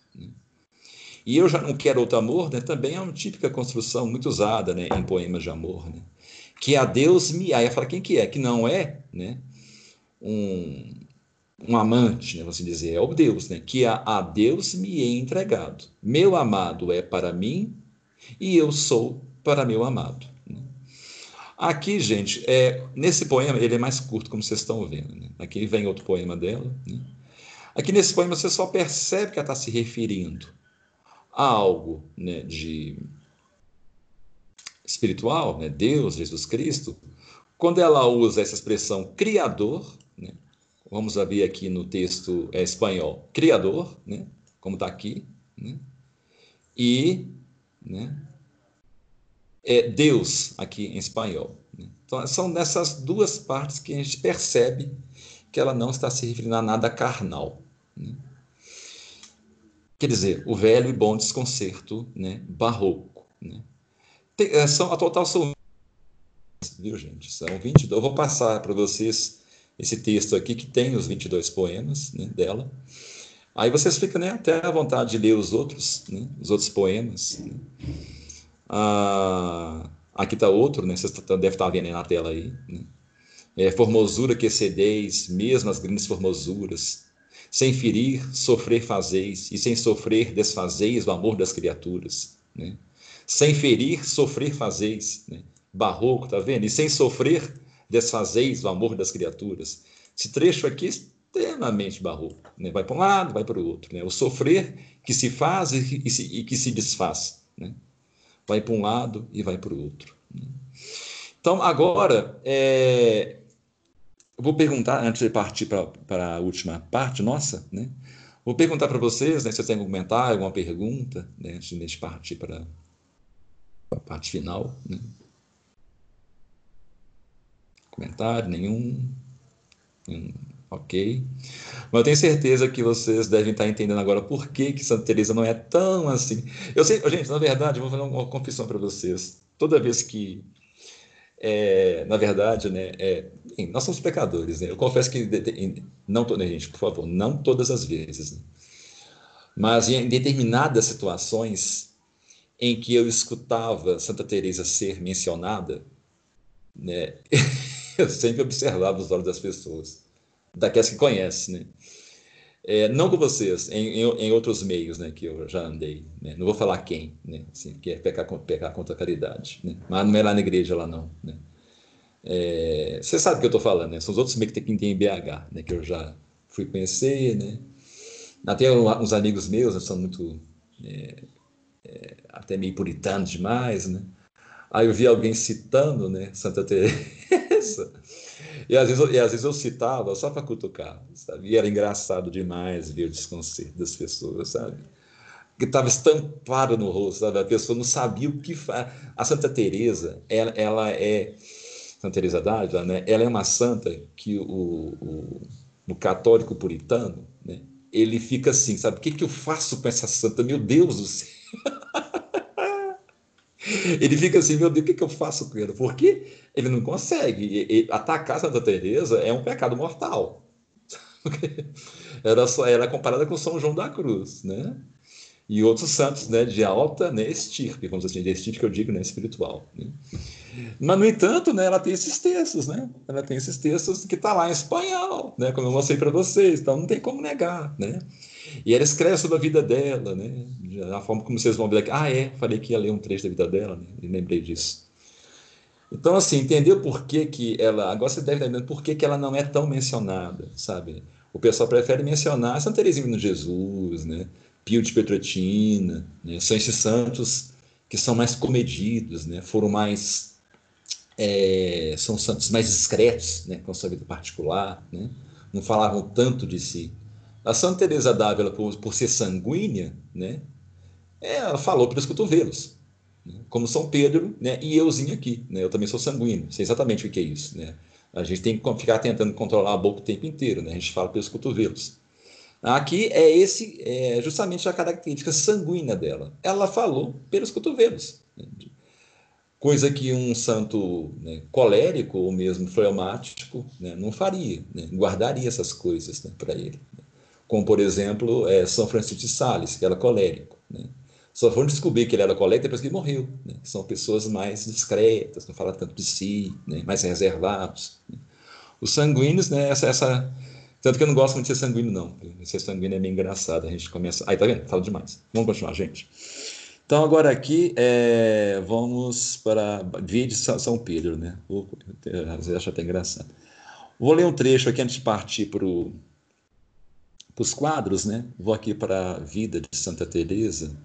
E eu já não quero outro amor, né? Também é uma típica construção muito usada, né, em poemas de amor, né? Que a Deus me aí fala quem que é, que não é, né, um, um amante, né, assim dizer, é o Deus, né? Que a, a Deus me é entregado. Meu amado é para mim e eu sou para meu amado. Né? Aqui, gente, é, nesse poema, ele é mais curto, como vocês estão vendo. Né? Aqui vem outro poema dela. Né? Aqui nesse poema você só percebe que ela está se referindo a algo né, de espiritual, né, Deus, Jesus Cristo, quando ela usa essa expressão criador, né, vamos ver aqui no texto é, espanhol, criador, né, como está aqui, né, e né, é Deus aqui em espanhol. Né. Então, são nessas duas partes que a gente percebe que ela não está se referindo a nada carnal. Né? Quer dizer, o velho e bom desconcerto barroco. Né? É, são, a total são. Viu, gente? São 22. Eu vou passar para vocês esse texto aqui, que tem os 22 poemas né, dela. Aí vocês ficam né, até à vontade de ler os outros, né, os outros poemas. Né? Ah, aqui está outro, né, vocês devem estar vendo aí na tela aí. Né? É, formosura que excedeis, mesmo as grandes formosuras, sem ferir, sofrer fazeis, e sem sofrer desfazeis o amor das criaturas. Né? Sem ferir, sofrer fazeis. Né? Barroco, tá vendo? E sem sofrer, desfazeis o amor das criaturas. Esse trecho aqui é extremamente barroco. Né? Vai para um lado, vai para o outro. Né? O sofrer que se faz e, e, se, e que se desfaz. Né? Vai para um lado e vai para o outro. Né? Então, agora, é, eu vou perguntar, antes de partir para a última parte nossa, né? Vou perguntar para vocês, né, se vocês têm algum comentário, alguma pergunta, né, antes de partir para a parte final. Né? Comentário nenhum. Hum, ok. Mas eu tenho certeza que vocês devem estar entendendo agora por que, que Santa Teresa não é tão assim. Eu sei, gente, na verdade, vou fazer uma confissão para vocês. Toda vez que é, na verdade, né, é, nós somos pecadores. Né? Eu confesso que, não, né, gente, por favor, não todas as vezes. Né? Mas em determinadas situações em que eu escutava Santa Teresa ser mencionada, né, eu sempre observava os olhos das pessoas, daquelas que conhecem, né? É, não com vocês, em, em, em, outros meios né, que eu já andei. Né? Não vou falar quem, né? assim, que é pecar, pecar contra a caridade. Né? Mas não é lá na igreja, lá não. Né? É, você sabe o que eu estou falando, né? São os outros meios que tem, tem em BH, né? que eu já fui conhecer. Né? Até uns amigos meus né, são muito. É, é, até meio puritanos demais. Né? Aí eu vi alguém citando né, Santa Teresa. E às vezes, eu, e às vezes eu citava só para cutucar, sabe? E era engraçado demais ver o desconcerto das pessoas, sabe? Que estava estampado no rosto, sabe? A pessoa não sabia o que faz. A Santa Teresa, ela, ela é Santa Teresa d'Ávila, né? Ela é uma santa que o, o, o católico puritano, né? Ele fica assim, sabe? O que, que eu faço com essa santa? Meu Deus do céu! Ele fica assim, meu Deus, o que, que eu faço com ele? Porque ele não consegue. Atacar Santa Teresa é um pecado mortal. era só era comparada com São João da Cruz, né? E outros santos, né, de alta né, estirpe, vamos dizer assim, de estirpe que eu digo, né, espiritual. Né? Mas, no entanto, né, ela tem esses textos, né? Ela tem esses textos que está lá em espanhol, né? Como eu mostrei para vocês, então não tem como negar, né? E ela escreve sobre a vida dela, né? A forma como vocês vão ver aqui. Ah, é, falei que ia ler um trecho da vida dela, né? E lembrei disso. Então, assim, entendeu por que, que ela. Agora você deve entender por que, que ela não é tão mencionada, sabe? O pessoal prefere mencionar Santa Teresinha no Jesus, né? Pio de Petrotina, né? são esses santos que são mais comedidos, né? Foram mais. É, são santos mais discretos, né? Com a sua vida particular, né? Não falavam tanto de si. A Santa Teresa d'Ávila, por, por ser sanguínea, né, ela falou pelos cotovelos, né, como São Pedro, né, e euzinho aqui, né, eu também sou sanguíneo, sei exatamente o que é isso, né. A gente tem que ficar tentando controlar a boca o tempo inteiro, né, a gente fala pelos cotovelos. Aqui é esse, é justamente a característica sanguínea dela. Ela falou pelos cotovelos, né, coisa que um santo né, colérico ou mesmo fleumático né, não faria, né, guardaria essas coisas né, para ele. Como por exemplo é, São Francisco de Sales, que era colérico. Né? Só foram descobrir que ele era colérico depois que ele morreu. Né? São pessoas mais discretas, não falam tanto de si, né? mais reservados. Né? Os sanguíneos, né? essa, essa, tanto que eu não gosto muito de ser sanguíneo, não. Ser sanguíneo é meio engraçado. A gente começa. Aí, tá vendo? Falo demais. Vamos continuar, gente. Então, agora aqui, é, vamos para vídeo São Pedro, né? Às vezes acho até engraçado. Vou ler um trecho aqui antes de partir para o os quadros, né? Vou aqui para a vida de Santa Teresa.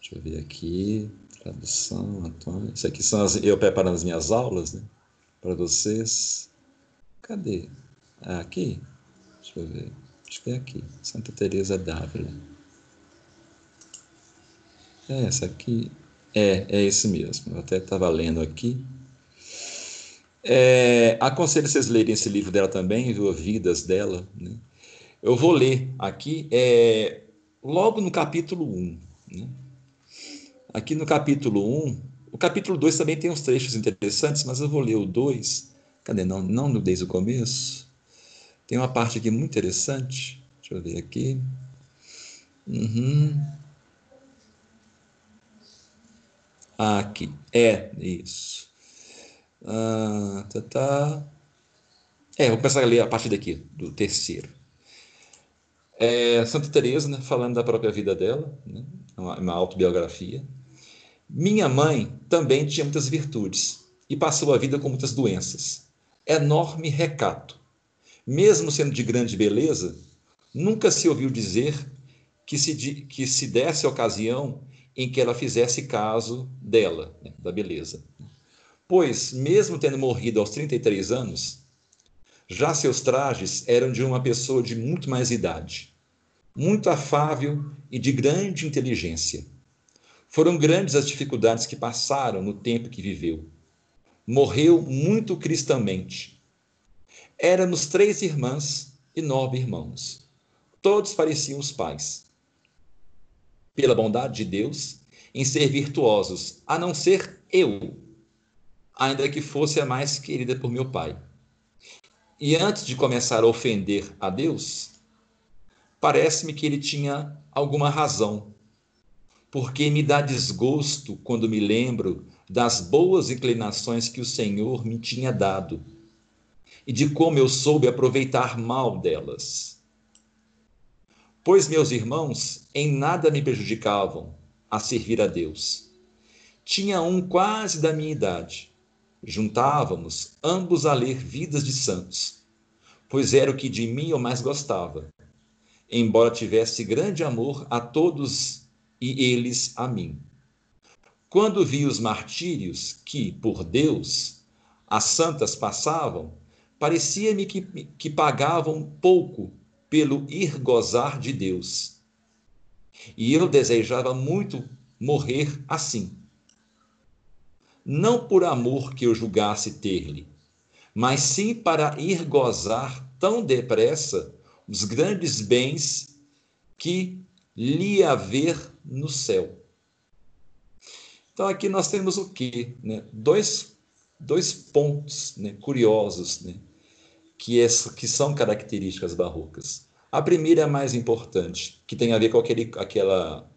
Deixa eu ver aqui, tradução, Antônio. Isso aqui são as, eu preparando as minhas aulas, né? Para vocês. Cadê? Ah, aqui? Deixa eu ver. Acho que é aqui. Santa Teresa d'Ávila. É essa aqui. É, é esse mesmo. Eu até estava lendo aqui. É, aconselho vocês lerem esse livro dela também, viu? Vidas dela. Né? Eu vou ler aqui, é, logo no capítulo 1. Né? Aqui no capítulo 1, o capítulo 2 também tem uns trechos interessantes, mas eu vou ler o 2. Cadê? Não, não desde o começo. Tem uma parte aqui muito interessante. Deixa eu ver aqui. Uhum. Aqui. É, isso. Ah, tá, tá. É, vou começar a ler a partir daqui, do terceiro. É, Santa Teresa, né, falando da própria vida dela, né, uma, uma autobiografia. Minha mãe também tinha muitas virtudes e passou a vida com muitas doenças. Enorme recato. Mesmo sendo de grande beleza, nunca se ouviu dizer que se, que se desse ocasião em que ela fizesse caso dela, né, da beleza. Pois, mesmo tendo morrido aos 33 anos, já seus trajes eram de uma pessoa de muito mais idade, muito afável e de grande inteligência. Foram grandes as dificuldades que passaram no tempo que viveu. Morreu muito cristamente. Éramos três irmãs e nove irmãos. Todos pareciam os pais. Pela bondade de Deus, em ser virtuosos, a não ser eu, ainda que fosse a mais querida por meu pai. E antes de começar a ofender a Deus, parece-me que ele tinha alguma razão, porque me dá desgosto quando me lembro das boas inclinações que o Senhor me tinha dado e de como eu soube aproveitar mal delas. Pois meus irmãos em nada me prejudicavam a servir a Deus. Tinha um quase da minha idade Juntávamos ambos a ler vidas de santos, pois era o que de mim eu mais gostava, embora tivesse grande amor a todos e eles a mim. Quando vi os martírios que, por Deus, as santas passavam, parecia-me que, que pagavam pouco pelo ir gozar de Deus. E eu desejava muito morrer assim não por amor que eu julgasse ter-lhe, mas sim para ir gozar tão depressa os grandes bens que lhe haver no céu. Então aqui nós temos o quê? Né? Dois, dois pontos né? curiosos né? que, é, que são características barrocas. A primeira é a mais importante, que tem a ver com aquele, aquela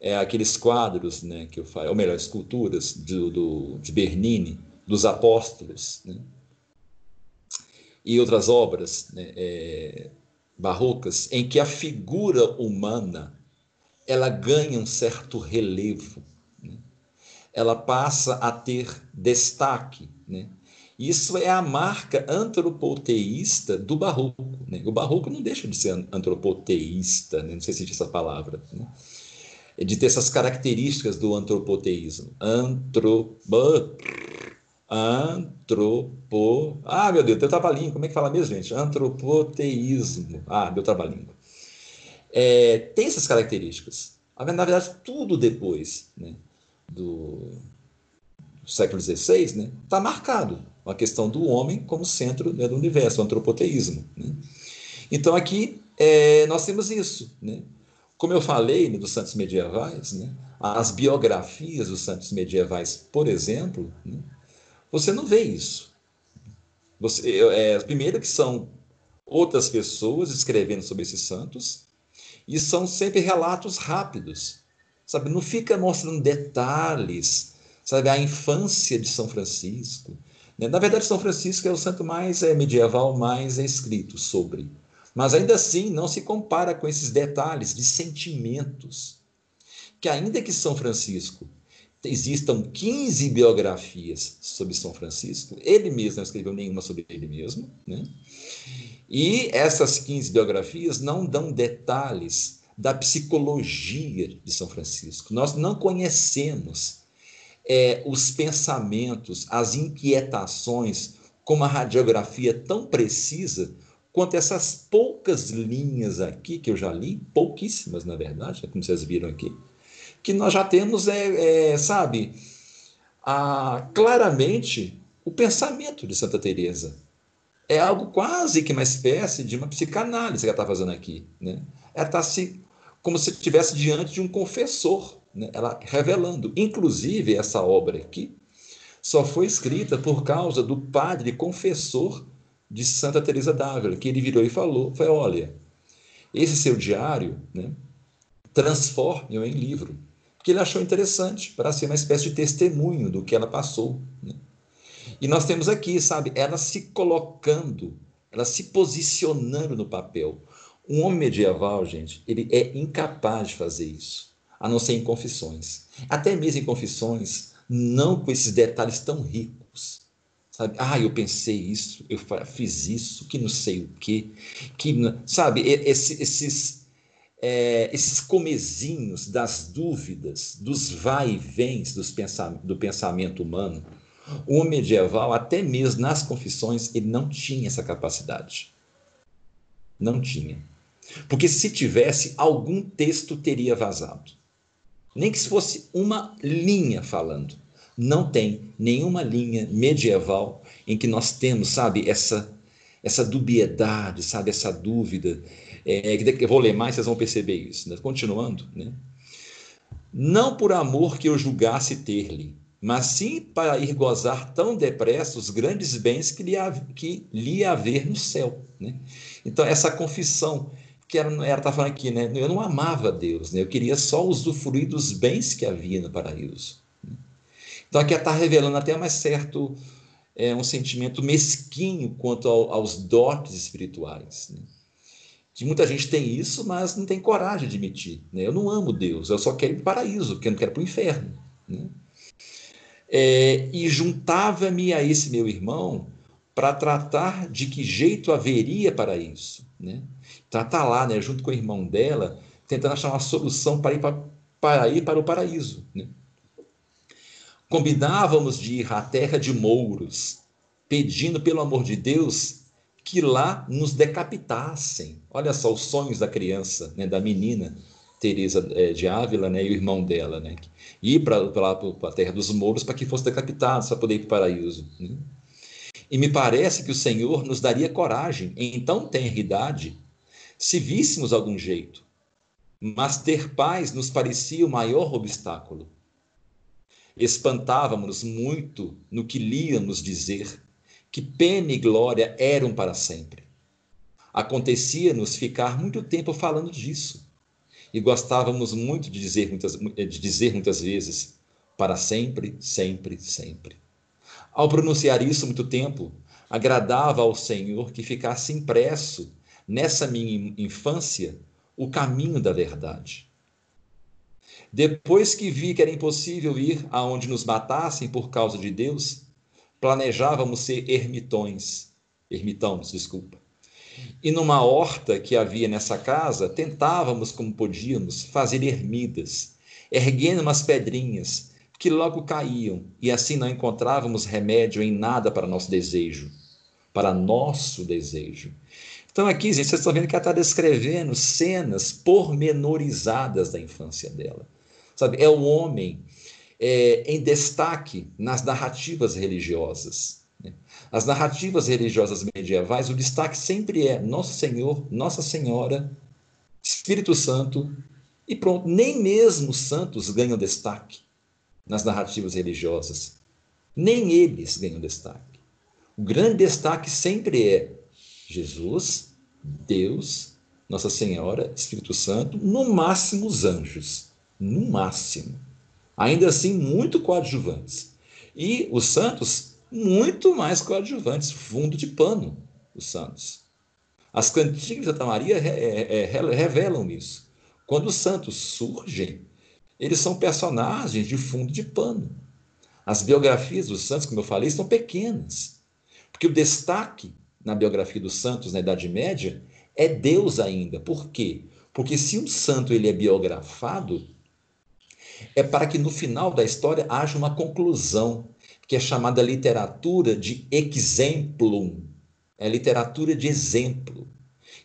é, aqueles quadros né, que eu falo, ou melhor, esculturas do, do, de Bernini, dos apóstolos, né, e outras obras né, é, barrocas, em que a figura humana ela ganha um certo relevo, né, ela passa a ter destaque. Né, isso é a marca antropoteísta do barroco. Né? O barroco não deixa de ser antropoteísta, né? não sei se existe essa palavra. Né? De ter essas características do antropoteísmo. Antropo, antropo. Ah, meu Deus, deu trabalhinho. Como é que fala mesmo, gente? Antropoteísmo. Ah, deu trabalhinho. É, tem essas características. Na verdade, tudo depois né, do, do século XVI está né, tá marcado a questão do homem como centro né, do universo, o antropoteísmo. Né? Então, aqui é, nós temos isso. Né? Como eu falei né, dos santos medievais, né, as biografias dos santos medievais, por exemplo, né, você não vê isso. Você, é, primeiro que são outras pessoas escrevendo sobre esses santos, e são sempre relatos rápidos, sabe? Não fica mostrando detalhes, sabe? A infância de São Francisco. Né? Na verdade, São Francisco é o santo mais é, medieval mais é escrito sobre. Mas ainda assim não se compara com esses detalhes de sentimentos. Que ainda que São Francisco existam 15 biografias sobre São Francisco, ele mesmo não escreveu nenhuma sobre ele mesmo, né? E essas 15 biografias não dão detalhes da psicologia de São Francisco. Nós não conhecemos é, os pensamentos, as inquietações, com uma radiografia tão precisa quanto essas poucas linhas aqui que eu já li, pouquíssimas na verdade, como vocês viram aqui, que nós já temos, é, é sabe, a, claramente o pensamento de Santa Teresa. É algo quase que uma espécie de uma psicanálise que ela está fazendo aqui. Né? Ela está se, como se estivesse diante de um confessor, né? ela revelando. Inclusive, essa obra aqui só foi escrita por causa do padre confessor de Santa Teresa d'Ávila, que ele virou e falou, foi, olha, esse seu diário, né, transforme-o em livro, porque ele achou interessante para ser uma espécie de testemunho do que ela passou. Né? E nós temos aqui, sabe, ela se colocando, ela se posicionando no papel. Um homem medieval, gente, ele é incapaz de fazer isso, a não ser em confissões. Até mesmo em confissões, não com esses detalhes tão ricos. Sabe? Ah, eu pensei isso, eu fiz isso, que não sei o quê, que sabe, esse, esses é, esses comezinhos das dúvidas, dos vai e vens dos pensam, do pensamento humano, o medieval, até mesmo nas confissões, ele não tinha essa capacidade. Não tinha. Porque se tivesse, algum texto teria vazado. Nem que se fosse uma linha falando. Não tem nenhuma linha medieval em que nós temos, sabe, essa essa dubiedade, sabe, essa dúvida. É, eu vou ler mais, vocês vão perceber isso. Né? Continuando, né? Não por amor que eu julgasse ter-lhe, mas sim para ir gozar tão depressa os grandes bens que lhe, que lhe haver no céu. Né? Então, essa confissão que ela está falando aqui, né? eu não amava Deus, né? eu queria só usufruir dos bens que havia no paraíso. Então, aqui ela está revelando até mais certo é, um sentimento mesquinho quanto ao, aos dotes espirituais. Né? Que muita gente tem isso, mas não tem coragem de admitir. Né? Eu não amo Deus, eu só quero ir para o paraíso, porque eu não quero para o inferno. Né? é, e juntava-me a esse meu irmão para tratar de que jeito haveria para isso. Né? Então, tá lá, né, junto com o irmão dela, tentando achar uma solução para ir para, para, ir para o paraíso. Né? Combinávamos de ir à terra de Mouros, pedindo, pelo amor de Deus, que lá nos decapitassem. Olha só os sonhos da criança, né, da menina, Teresa é, de Ávila, né, e o irmão dela, né, ir para a terra dos mouros para que fosse decapitado, para poder ir para o paraíso. Né? E me parece que o Senhor nos daria coragem, em tão tenra idade, se víssemos algum jeito. Mas ter paz nos parecia o maior obstáculo. Espantávamos-nos muito no que líamos dizer que pena e glória eram para sempre. Acontecia-nos ficar muito tempo falando disso e gostávamos muito de dizer muitas, de dizer muitas vezes, para sempre, sempre, sempre. Ao pronunciar isso muito tempo, agradava ao Senhor que ficasse impresso nessa minha infância o caminho da verdade. Depois que vi que era impossível ir aonde nos matassem por causa de Deus, planejávamos ser ermitões, ermitãos, desculpa. E numa horta que havia nessa casa, tentávamos, como podíamos, fazer ermidas, erguendo umas pedrinhas que logo caíam, e assim não encontrávamos remédio em nada para nosso desejo, para nosso desejo. Então, aqui, gente, vocês estão vendo que ela está descrevendo cenas pormenorizadas da infância dela. Sabe, é o homem é, em destaque nas narrativas religiosas. As narrativas religiosas medievais, o destaque sempre é Nosso Senhor, Nossa Senhora, Espírito Santo e pronto. Nem mesmo os santos ganham destaque nas narrativas religiosas. Nem eles ganham destaque. O grande destaque sempre é Jesus, Deus, Nossa Senhora, Espírito Santo, no máximo os anjos. No máximo. Ainda assim, muito coadjuvantes. E os santos muito mais coadjuvantes, fundo de pano, os santos. As cantigas de Santa Maria revelam isso. Quando os santos surgem, eles são personagens de fundo de pano. As biografias dos santos, como eu falei, são pequenas. Porque o destaque na biografia dos santos na Idade Média é Deus ainda. Por quê? Porque se um santo ele é biografado, é para que no final da história haja uma conclusão, que é chamada literatura de exemplum, é literatura de exemplo.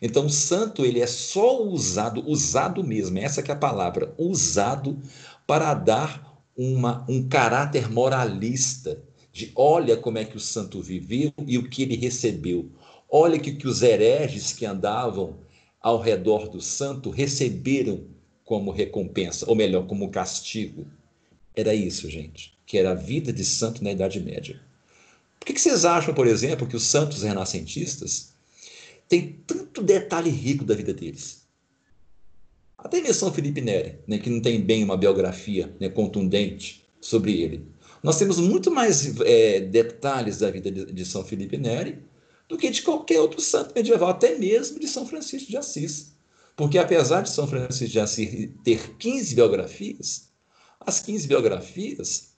Então, o santo ele é só usado, usado mesmo, essa que é a palavra, usado para dar uma, um caráter moralista, de olha como é que o santo viveu e o que ele recebeu. Olha que, que os hereges que andavam ao redor do santo receberam como recompensa, ou melhor, como castigo. Era isso, gente, que era a vida de santo na Idade Média. Por que, que vocês acham, por exemplo, que os santos renascentistas têm tanto detalhe rico da vida deles? Até mesmo São Felipe Neri, né, que não tem bem uma biografia né, contundente sobre ele. Nós temos muito mais é, detalhes da vida de, de São Felipe Neri do que de qualquer outro santo medieval, até mesmo de São Francisco de Assis. Porque apesar de São Francisco de Assis ter 15 biografias, as 15 biografias,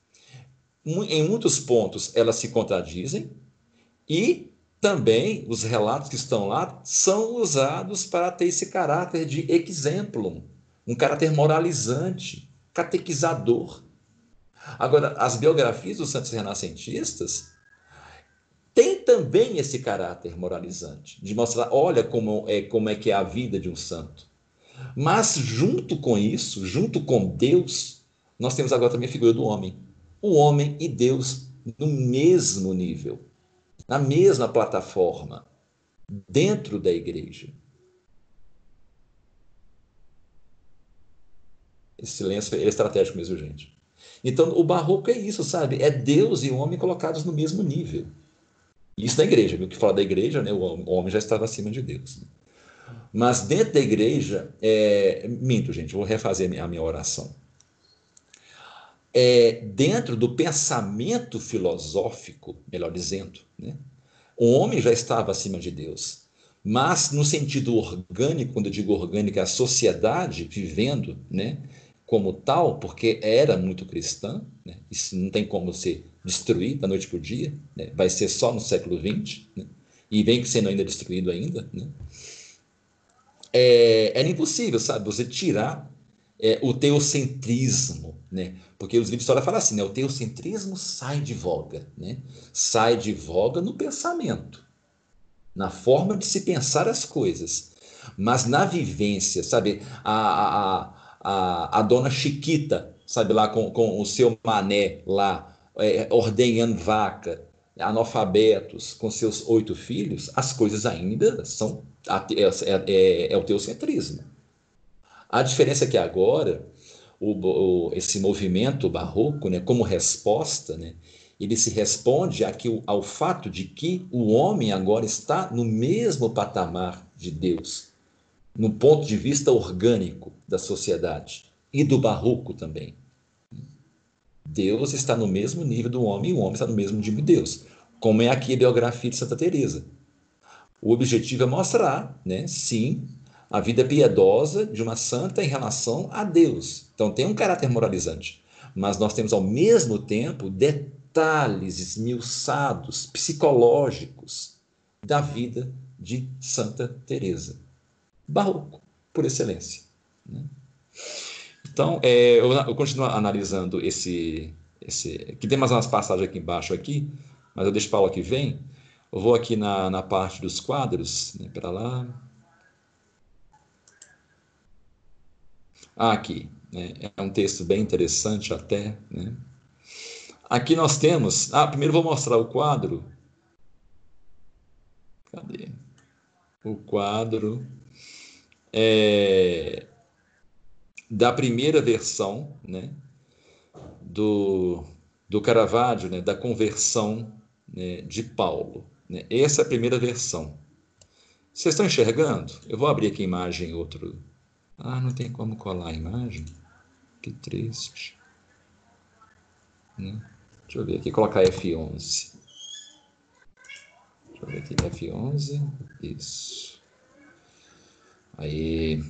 em muitos pontos, elas se contradizem e também os relatos que estão lá são usados para ter esse caráter de exemplo, um caráter moralizante, catequizador. Agora, as biografias dos santos renascentistas tem também esse caráter moralizante, de mostrar, olha como é, como é que é a vida de um santo. Mas junto com isso, junto com Deus, nós temos agora também a figura do homem. O homem e Deus no mesmo nível, na mesma plataforma, dentro da igreja. Esse silêncio é estratégico mesmo, gente. Então, o barroco é isso, sabe? É Deus e o homem colocados no mesmo nível. Isso na igreja, viu? Que fala da igreja, né? O homem já estava acima de Deus. Né? Mas dentro da igreja, é... minto, gente, vou refazer a minha oração. É, dentro do pensamento filosófico, melhor dizendo, né? o homem já estava acima de Deus. Mas no sentido orgânico, quando eu digo orgânico, é a sociedade vivendo né, como tal, porque era muito cristã, né? isso não tem como ser destruir da noite para o dia, né? vai ser só no século XX, né? e vem sendo ainda destruído ainda. Né? É, era impossível, sabe, você tirar é, o teocentrismo, né? porque os livros de história falam assim, né? o teocentrismo sai de voga, né? sai de voga no pensamento, na forma de se pensar as coisas, mas na vivência, sabe, a, a, a, a dona Chiquita, sabe lá, com, com o seu mané lá, é, ordenhando vaca, analfabetos, com seus oito filhos, as coisas ainda são. É, é, é o teocentrismo. A diferença é que agora, o, o, esse movimento barroco, né, como resposta, né, ele se responde aqui, ao fato de que o homem agora está no mesmo patamar de Deus, no ponto de vista orgânico da sociedade e do barroco também. Deus está no mesmo nível do homem e o homem está no mesmo nível de Deus, como é aqui a biografia de Santa Teresa. O objetivo é mostrar, né, sim, a vida piedosa de uma santa em relação a Deus. Então tem um caráter moralizante, mas nós temos ao mesmo tempo detalhes esmiuçados, psicológicos da vida de Santa Teresa. Barroco, por excelência. Né? Então, é, eu, eu, continuo analisando esse, esse. Que tem mais umas passagens aqui embaixo, aqui, mas eu deixo para aula que vem. Eu vou aqui na, na parte dos quadros, né, para lá. Ah, aqui. Né, é um texto bem interessante até. Né? Aqui nós temos. Ah, primeiro vou mostrar o quadro. Cadê? O quadro. É, da primeira versão né, do, do Caravaggio, né, da conversão né, de Paulo. Né? Essa é a primeira versão. Vocês estão enxergando? Eu vou abrir aqui a imagem outro. Ah, não tem como colar a imagem? Que triste. Né? Deixa eu ver aqui, colocar F11. Deixa eu ver aqui, F11. Isso. Aí.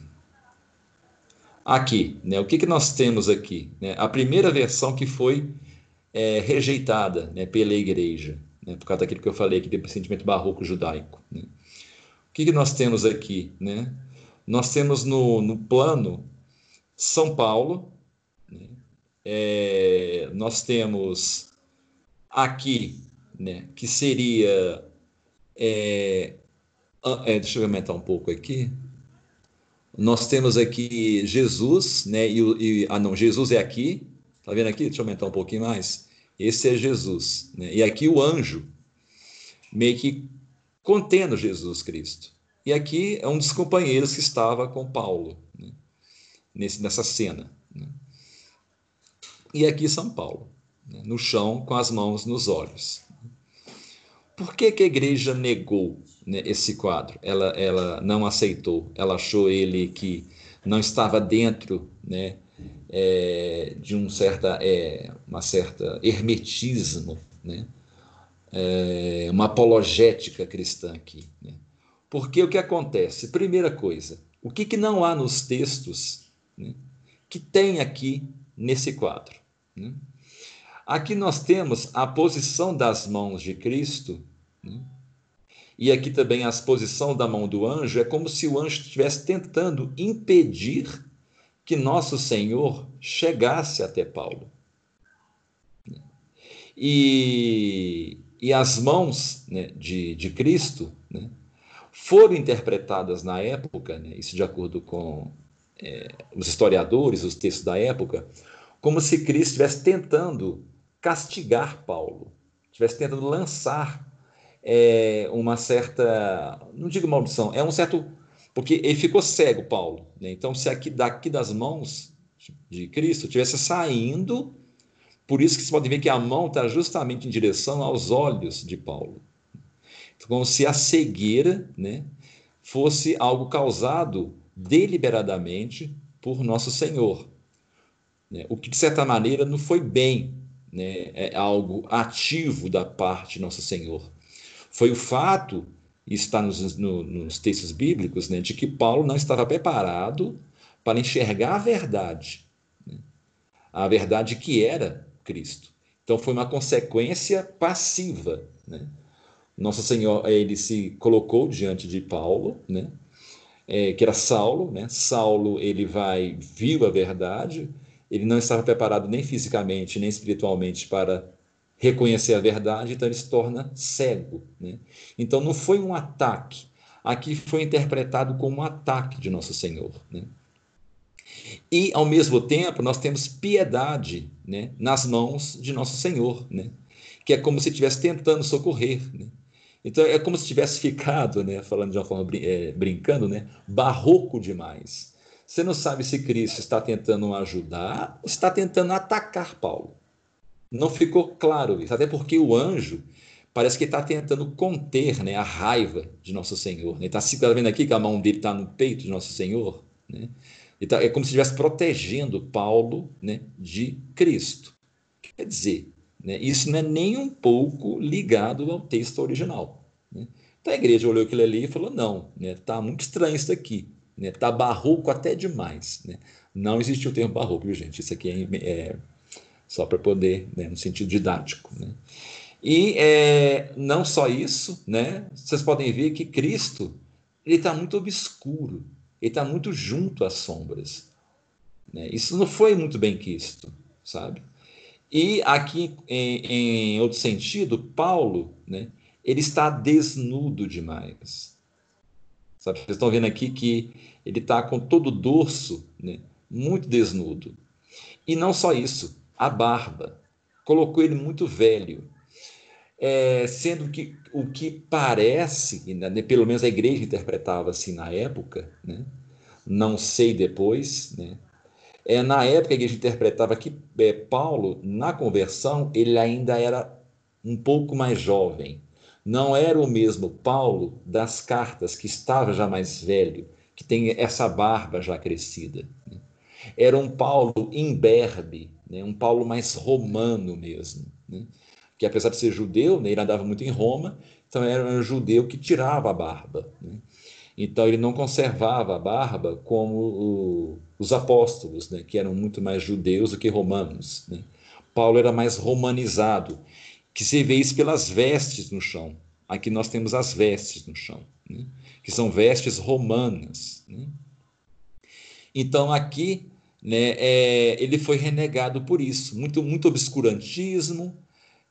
Aqui, né, o que, que nós temos aqui? Né? A primeira versão que foi é, rejeitada né, pela igreja, né, por causa daquilo que eu falei aqui, do sentimento barroco judaico. Né? O que, que nós temos aqui? Né? Nós temos no, no plano São Paulo, né? é, nós temos aqui, né, que seria. É, é, deixa eu aumentar um pouco aqui. Nós temos aqui Jesus, né? E, e, ah, não, Jesus é aqui. Tá vendo aqui? Deixa eu aumentar um pouquinho mais. Esse é Jesus. Né? E aqui o anjo meio que contendo Jesus Cristo. E aqui é um dos companheiros que estava com Paulo né? Nesse, nessa cena. Né? E aqui São Paulo, né? no chão, com as mãos nos olhos. Por que, que a igreja negou né, esse quadro? Ela, ela não aceitou, ela achou ele que não estava dentro né, é, de um certa, é, uma certa hermetismo, né? É, uma apologética cristã aqui. Né? Porque o que acontece? Primeira coisa, o que, que não há nos textos né, que tem aqui nesse quadro? Né? Aqui nós temos a posição das mãos de Cristo, né? E aqui também a posição da mão do anjo, é como se o anjo estivesse tentando impedir que nosso Senhor chegasse até Paulo. E, e as mãos né, de, de Cristo né, foram interpretadas na época, né, isso de acordo com é, os historiadores, os textos da época, como se Cristo estivesse tentando castigar Paulo, estivesse tentando lançar é, uma certa, não digo maldição, é um certo porque ele ficou cego, Paulo. Né? Então, se aqui daqui das mãos de Cristo tivesse saindo, por isso que você pode ver que a mão está justamente em direção aos olhos de Paulo. Então, como se a cegueira né, fosse algo causado deliberadamente por nosso Senhor. Né? O que, de certa maneira, não foi bem, né? é algo ativo da parte de nosso Senhor. Foi o fato está nos, no, nos textos bíblicos, né, de que Paulo não estava preparado para enxergar a verdade, né, a verdade que era Cristo. Então foi uma consequência passiva. Né? Nosso Senhor ele se colocou diante de Paulo, né? É, que era Saulo, né? Saulo ele vai viu a verdade, ele não estava preparado nem fisicamente nem espiritualmente para reconhecer a verdade, então ele se torna cego. Né? Então não foi um ataque, aqui foi interpretado como um ataque de Nosso Senhor. Né? E, ao mesmo tempo, nós temos piedade né, nas mãos de Nosso Senhor, né? que é como se estivesse tentando socorrer. Né? Então, é como se tivesse ficado, né, falando de uma forma é, brincando, né, barroco demais. Você não sabe se Cristo está tentando ajudar ou está tentando atacar Paulo. Não ficou claro isso, até porque o anjo parece que está tentando conter né, a raiva de Nosso Senhor. Ele está tá vendo aqui que a mão dele está no peito de Nosso Senhor. Né? Tá, é como se estivesse protegendo Paulo né, de Cristo. Quer dizer, né, isso não é nem um pouco ligado ao texto original. Né? Então a igreja olhou aquilo ali e falou: não, está né, muito estranho isso aqui. Está né, barroco até demais. Né? Não existiu o termo barroco, viu, gente? Isso aqui é, é só para poder, né, no sentido didático. Né? E é, não só isso, né, vocês podem ver que Cristo ele está muito obscuro, ele está muito junto às sombras. Né? Isso não foi muito bem quisto, sabe? E aqui, em, em outro sentido, Paulo, né, ele está desnudo demais. Sabe? Vocês estão vendo aqui que ele está com todo o dorso né, muito desnudo. E não só isso, a barba. Colocou ele muito velho. É, sendo que o que parece, né, pelo menos a igreja interpretava assim na época, né, não sei depois, né, é, na época a igreja interpretava que é, Paulo, na conversão, ele ainda era um pouco mais jovem. Não era o mesmo Paulo das cartas, que estava já mais velho, que tem essa barba já crescida. Né. Era um Paulo imberbe, né? um Paulo mais romano mesmo, né? que apesar de ser judeu, né, ele andava muito em Roma, então era um judeu que tirava a barba. Né? Então ele não conservava a barba como o, os apóstolos, né, que eram muito mais judeus do que romanos. Né? Paulo era mais romanizado, que se vê isso pelas vestes no chão. Aqui nós temos as vestes no chão, né? que são vestes romanas. Né? Então aqui né, é, ele foi renegado por isso. Muito, muito obscurantismo,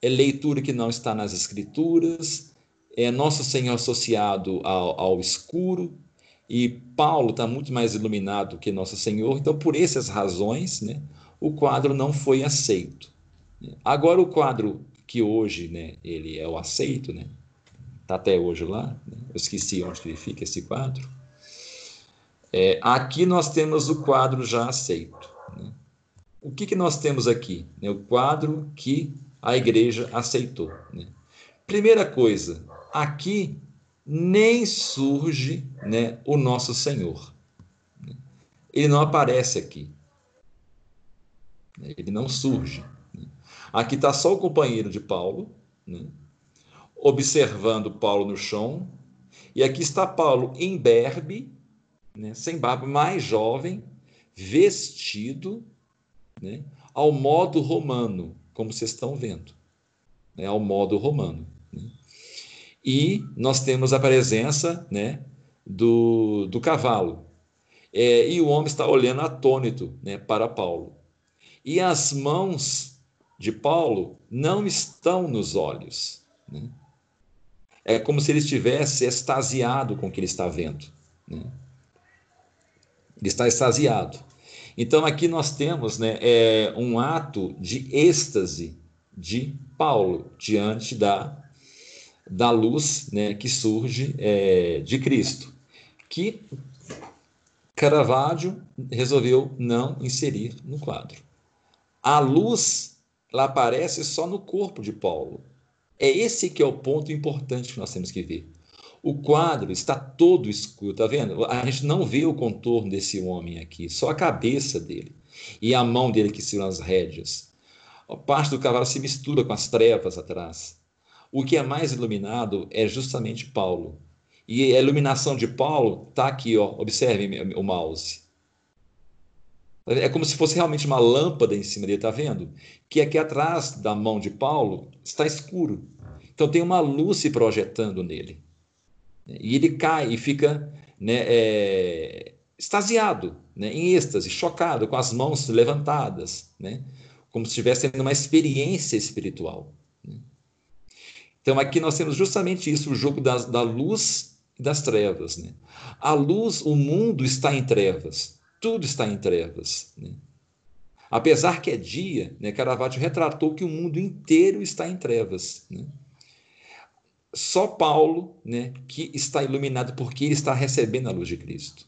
é leitura que não está nas escrituras, é Nosso Senhor associado ao, ao escuro, e Paulo está muito mais iluminado que Nosso Senhor, então por essas razões, né, o quadro não foi aceito. Agora o quadro que hoje, né, ele é o aceito, né? Tá até hoje lá. Né? Eu esqueci onde que fica esse quadro. É, aqui nós temos o quadro já aceito. Né? O que, que nós temos aqui? Né? O quadro que a igreja aceitou. Né? Primeira coisa, aqui nem surge né, o nosso Senhor. Ele não aparece aqui. Ele não surge. Aqui está só o companheiro de Paulo, né, observando Paulo no chão, e aqui está Paulo em berbe, né, sem barba, mais jovem, vestido né, ao modo romano, como vocês estão vendo, né, ao modo romano. Né. E nós temos a presença né, do, do cavalo. É, e o homem está olhando atônito né, para Paulo. E as mãos de Paulo não estão nos olhos. Né? É como se ele estivesse extasiado com o que ele está vendo. Né? Ele está extasiado. Então aqui nós temos né, é, um ato de êxtase de Paulo diante da, da luz né, que surge é, de Cristo, que Caravaggio resolveu não inserir no quadro. A luz ela aparece só no corpo de Paulo. É esse que é o ponto importante que nós temos que ver. O quadro está todo escuro, tá vendo? A gente não vê o contorno desse homem aqui, só a cabeça dele e a mão dele que segura as rédeas. A parte do cavalo se mistura com as trevas atrás. O que é mais iluminado é justamente Paulo. E a iluminação de Paulo está aqui, ó. Observe o mouse. É como se fosse realmente uma lâmpada em cima dele, tá vendo? Que aqui atrás da mão de Paulo está escuro. Então tem uma luz se projetando nele. E ele cai e fica né, é, extasiado, né, em êxtase, chocado, com as mãos levantadas, né, como se estivesse tendo uma experiência espiritual. Né. Então aqui nós temos justamente isso, o jogo da luz e das trevas. Né. A luz, o mundo está em trevas, tudo está em trevas. Né. Apesar que é dia, né, Caravaggio retratou que o mundo inteiro está em trevas. Né só Paulo, né, que está iluminado porque ele está recebendo a luz de Cristo.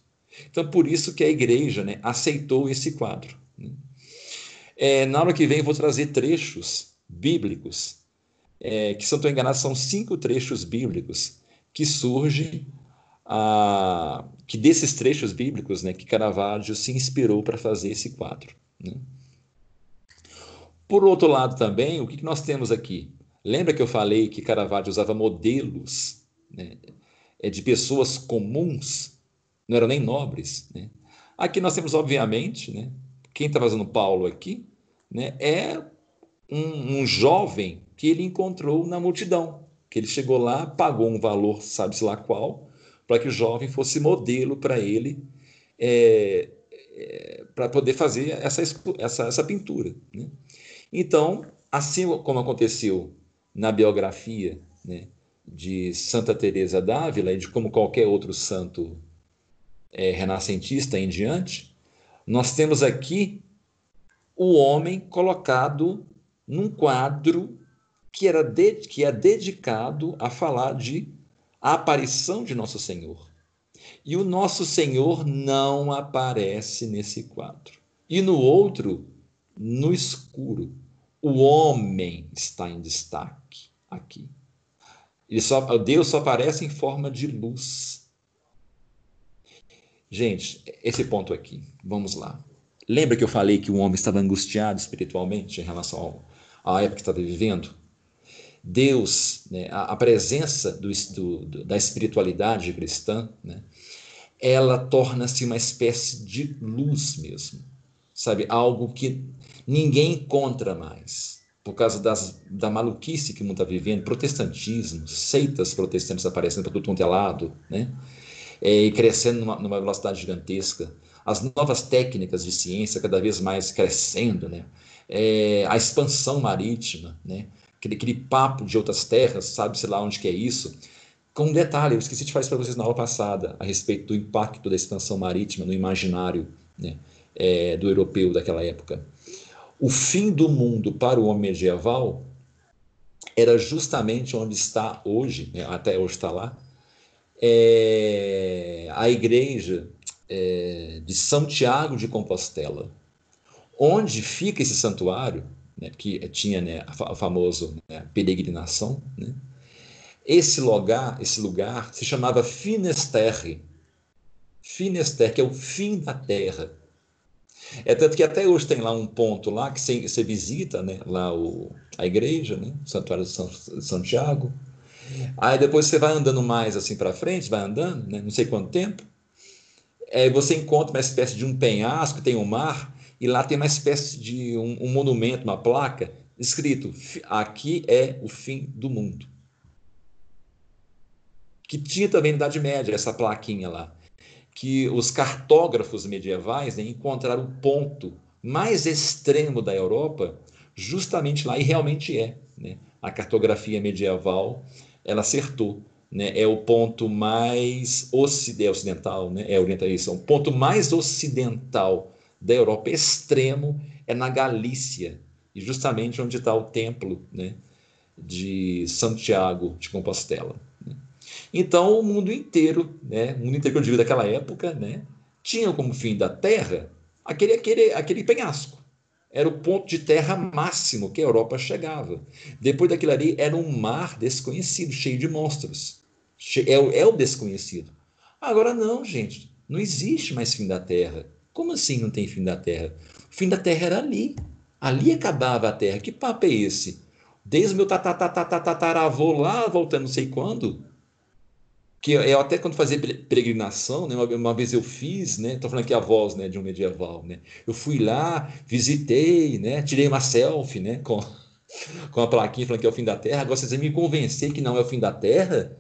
Então, por isso que a igreja né, aceitou esse quadro. Né. É, na hora que vem, eu vou trazer trechos bíblicos, é, que, se eu não estou enganado, são cinco trechos bíblicos que surgem, a, que desses trechos bíblicos, né, que Caravaggio se inspirou para fazer esse quadro. Né. Por outro lado, também, o que, que nós temos aqui? Lembra que eu falei que Caravaggio usava modelos né, é de pessoas comuns, não eram nem nobres. Né? Aqui nós temos, obviamente, né, quem está fazendo Paulo aqui né, é um, um jovem que ele encontrou na multidão, que ele chegou lá, pagou um valor, sabe-se lá qual, para que o jovem fosse modelo para ele, é, é, para poder fazer essa, essa, essa pintura. Né? Então, assim como aconteceu na biografia né, de Santa Teresa d'Ávila e de como qualquer outro santo é, renascentista em diante, nós temos aqui o homem colocado num quadro que, era de, que é dedicado a falar de a aparição de Nosso Senhor. E o Nosso Senhor não aparece nesse quadro. E no outro, no escuro. O homem está em destaque aqui. Ele só, Deus só aparece em forma de luz. Gente, esse ponto aqui, vamos lá. Lembra que eu falei que o homem estava angustiado espiritualmente em relação à época que estava vivendo? Deus, né, a, a, presença do, do, da espiritualidade cristã, né, ela torna-se uma espécie de luz mesmo, sabe? Algo que ninguém encontra mais, por causa das, da maluquice que o mundo está vivendo, protestantismo, seitas protestantes aparecendo para todo quanto é lado, né? É, e crescendo numa, numa, velocidade gigantesca, as novas técnicas de ciência cada vez mais crescendo, né? É, a expansão marítima, né? Aquele, aquele papo de outras terras, sabe-se lá onde que é isso. Com um detalhe, eu esqueci de falar isso para vocês na aula passada, a respeito do impacto da expansão marítima no imaginário né? é, do europeu daquela época o fim do mundo para o homem medieval era justamente onde está hoje, né, até hoje está lá, é, a igreja é, de São Tiago de Compostela. Onde fica esse santuário, né, que tinha né, a famosa né, peregrinação, né, esse lugar, esse lugar se chamava Finisterre. Finisterre, que é o fim da terra. É tanto que até hoje tem lá um ponto lá que você, visita, né, lá o, a igreja, né, o Santuário de São, Santiago. Aí depois você vai andando mais assim para frente, vai andando, né, não sei quanto tempo. Aí você encontra uma espécie de um penhasco, tem um mar, e lá tem uma espécie de um, um monumento, uma placa, escrito: aqui é o fim do mundo. Que tinha também na Idade Média essa plaquinha lá que os cartógrafos medievais né, encontraram o ponto mais extremo da Europa justamente lá, e realmente é. Né? A cartografia medieval, ela acertou. Né? É o ponto mais ocidental, né? é oriental, isso, o ponto mais ocidental da Europa extremo é na Galícia, e justamente onde está o templo né? de Santiago de Compostela. Então, o mundo inteiro, né, o mundo inteiro que eu digo daquela época, né, tinha como fim da Terra aquele, aquele, aquele penhasco. Era o ponto de terra máximo que a Europa chegava. Depois daquilo ali, era um mar desconhecido, cheio de monstros. É, é o desconhecido. Agora, não, gente. Não existe mais fim da Terra. Como assim não tem fim da Terra? O fim da Terra era ali. Ali acabava a Terra. Que papo é esse? Desde o meu tataravô lá, voltando não sei quando, que eu até quando fazia peregrinação, né, uma, uma, vez eu fiz, né, tô falando aqui a voz, né, de um medieval, né, eu fui lá, visitei, né, tirei uma selfie, né, com, com a plaquinha falando que é o fim da Terra, agora vocês me convencer que não é o fim da Terra,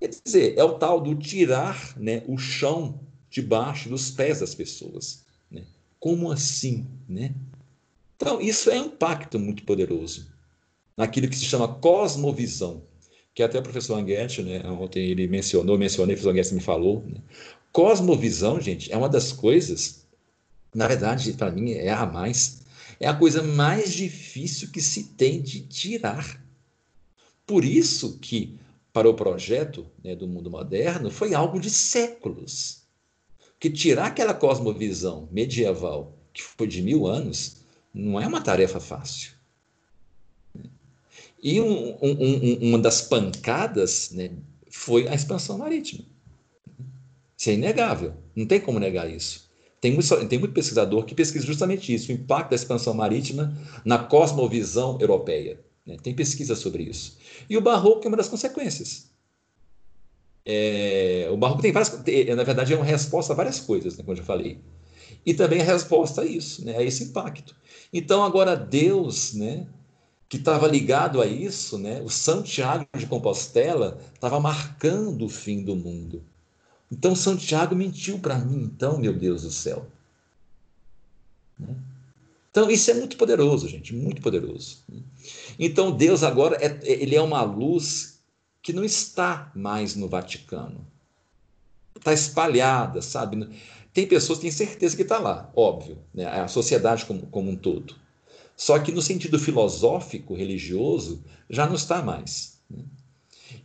quer dizer, é o tal do tirar, né, o chão debaixo dos pés das pessoas, né, como assim, né? Então, isso é um impacto muito poderoso naquilo que se chama cosmovisão, que até o professor Anguete, né, ontem ele mencionou, mencionei, o professor Anguete me falou. Né? Cosmovisão, gente, é uma das coisas, na verdade, para mim, é a mais, é a coisa mais difícil que se tem de tirar. Por isso que, para o projeto né, do mundo moderno, foi algo de séculos. Que tirar aquela cosmovisão medieval, que foi de mil anos, não é uma tarefa fácil. E um, um, uma das pancadas né, foi a expansão marítima. Isso é inegável, não tem como negar isso. Tem muito, tem muito pesquisador que pesquisa justamente isso, o impacto da expansão marítima na cosmovisão europeia. Né? Tem pesquisa sobre isso. E o barroco é uma das consequências. É, o barroco tem várias, na verdade, é uma resposta a várias coisas, né, como eu já falei. E também a resposta a isso, né, a esse impacto. Então, agora Deus, né, que estava ligado a isso, né? O Santiago de Compostela estava marcando o fim do mundo. Então Santiago mentiu para mim, então, meu Deus do céu. Né? Então isso é muito poderoso, gente, muito poderoso. Então Deus agora é, ele é uma luz que não está mais no Vaticano, está espalhada, sabe? Tem pessoas que têm certeza que está lá, óbvio, né? a sociedade como, como um todo. Só que no sentido filosófico, religioso, já não está mais. Né?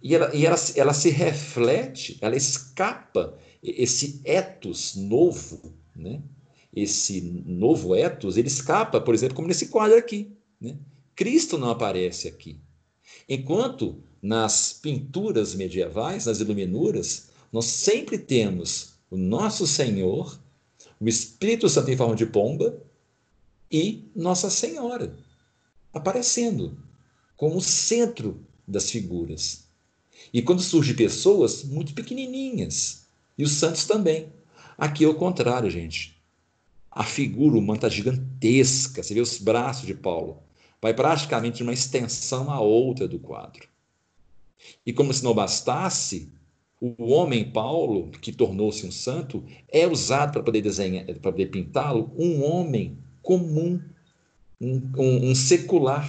E, ela, e ela, ela se reflete, ela escapa esse etos novo, né? esse novo etos, ele escapa, por exemplo, como nesse quadro aqui. Né? Cristo não aparece aqui. Enquanto nas pinturas medievais, nas iluminuras, nós sempre temos o nosso Senhor, o Espírito Santo em forma de pomba e Nossa Senhora aparecendo como centro das figuras. E quando surgem pessoas muito pequenininhas, e os santos também. Aqui é o contrário, gente. A figura humana está gigantesca. Você vê os braços de Paulo. Vai praticamente de uma extensão a outra do quadro. E como se não bastasse, o homem Paulo, que tornou-se um santo, é usado para poder desenhar, para poder pintá-lo, um homem comum, um, um, um secular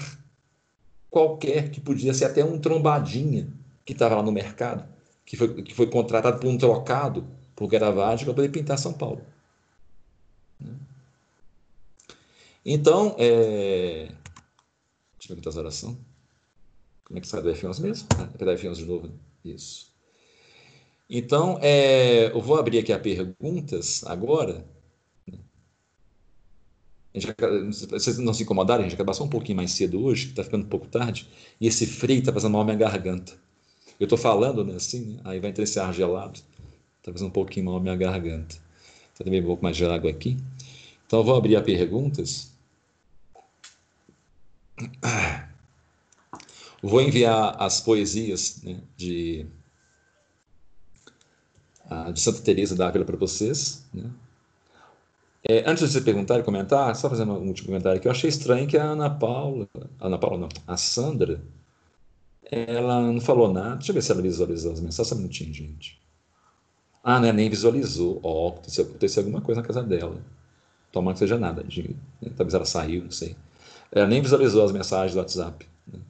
qualquer, que podia ser até um trombadinha que estava lá no mercado, que foi, que foi contratado por um trocado, por Garavagem, para poder pintar São Paulo. Então, é... deixa eu ver as orações. Como é que sai do F11 mesmo? Ah, é da F11 de novo. Né? Isso. Então, é... eu vou abrir aqui a perguntas agora. Já, vocês não se incomodarem, a gente acabou um pouquinho mais cedo hoje, está ficando um pouco tarde, e esse frio está fazendo mal à minha garganta. Eu estou falando né, assim, né? aí vai entrar esse ar gelado, está fazendo um pouquinho mal à minha garganta. Vou beber um pouco mais de água aqui. Então eu vou abrir a perguntas. Vou enviar as poesias né, de, de Santa Teresa d'Ávila para vocês. Né? É, antes de você perguntar e comentar, só fazendo um último comentário que eu achei estranho que a Ana Paula, a Ana Paula não, a Sandra, ela não falou nada. Deixa eu ver se ela visualizou as mensagens. Só um minutinho, gente. Ah, né? Nem visualizou. Ó, oh, aconteceu, alguma coisa na casa dela. Tomara que seja nada. De, né? Talvez ela saiu, não sei. Ela nem visualizou as mensagens do WhatsApp. Né?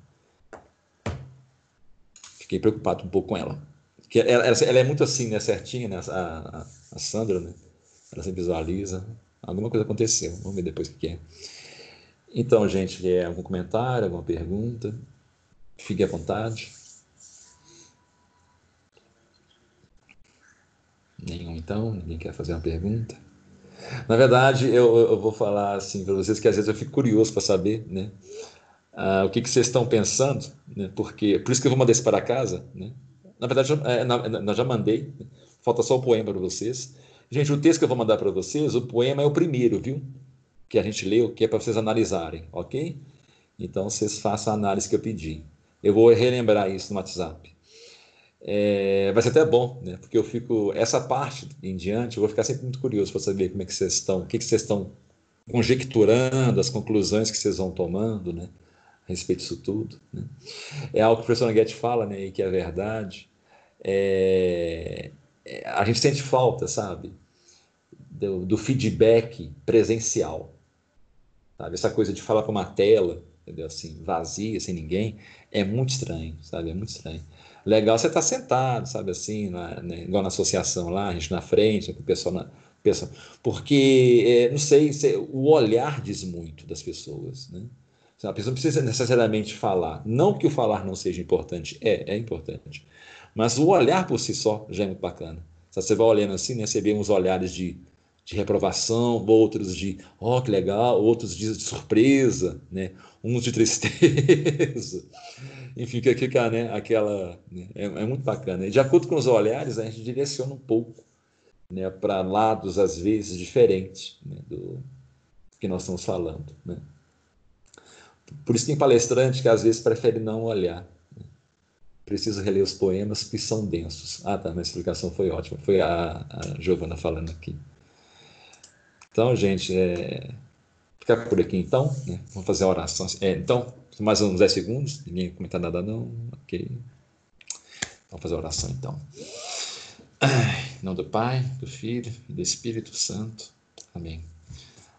Fiquei preocupado um pouco com ela. Porque ela, ela, ela é muito assim, né? Certinha, né? A, a, a Sandra, né? Ela sempre visualiza. Alguma coisa aconteceu. Vamos ver depois o que é. Então, gente, é algum comentário, alguma pergunta? Fique à vontade. Nenhum, então? Ninguém quer fazer uma pergunta? Na verdade, eu, eu vou falar assim para vocês que às vezes eu fico curioso para saber, né? Ah, o que, que vocês estão pensando, né? Porque, por isso que eu vou mandar isso para casa, né? Na verdade, é, nós já mandei, né? falta só o poema para vocês. Gente, o texto que eu vou mandar para vocês, o poema é o primeiro, viu? Que a gente leu, que é para vocês analisarem, ok? Então, vocês façam a análise que eu pedi. Eu vou relembrar isso no WhatsApp. É, vai ser até bom, né? Porque eu fico essa parte em diante, eu vou ficar sempre muito curioso para saber como é que vocês estão, o que, que vocês estão conjecturando, as conclusões que vocês vão tomando, né? A respeito disso tudo. Né? É algo que o professor Naguete fala, né? E que é verdade. É, é, a gente sente falta, sabe? Do, do feedback presencial. Sabe? Essa coisa de falar para uma tela, entendeu? Assim, vazia, sem ninguém, é muito estranho, sabe? É muito estranho. Legal você estar tá sentado, sabe assim, na, né, igual na associação lá, a gente na frente, o pessoal na. Pessoal, porque, é, não sei, o olhar diz muito das pessoas, né? A pessoa não precisa necessariamente falar. Não que o falar não seja importante, é, é importante. Mas o olhar por si só já é muito bacana. Você vai olhando assim, né? Você vê uns olhares de, de reprovação, outros de, ó, oh, que legal, outros de surpresa, né? Uns de tristeza enfim, que fica né, aquela. Né, é, é, muito bacana. De acordo com os olhares, a gente direciona um pouco né, para lados, às vezes, diferentes né, do que nós estamos falando. Né? Por isso tem palestrante que às vezes prefere não olhar. Né? Preciso reler os poemas que são densos. Ah, tá, minha explicação foi ótima. Foi a, a Giovana falando aqui. Então, gente, é... ficar por aqui então. Né? Vamos fazer a oração. É, então, mais uns 10 segundos, ninguém comentar nada não, ok. Vamos fazer a oração então. Em nome do Pai, do Filho e do Espírito Santo. Amém.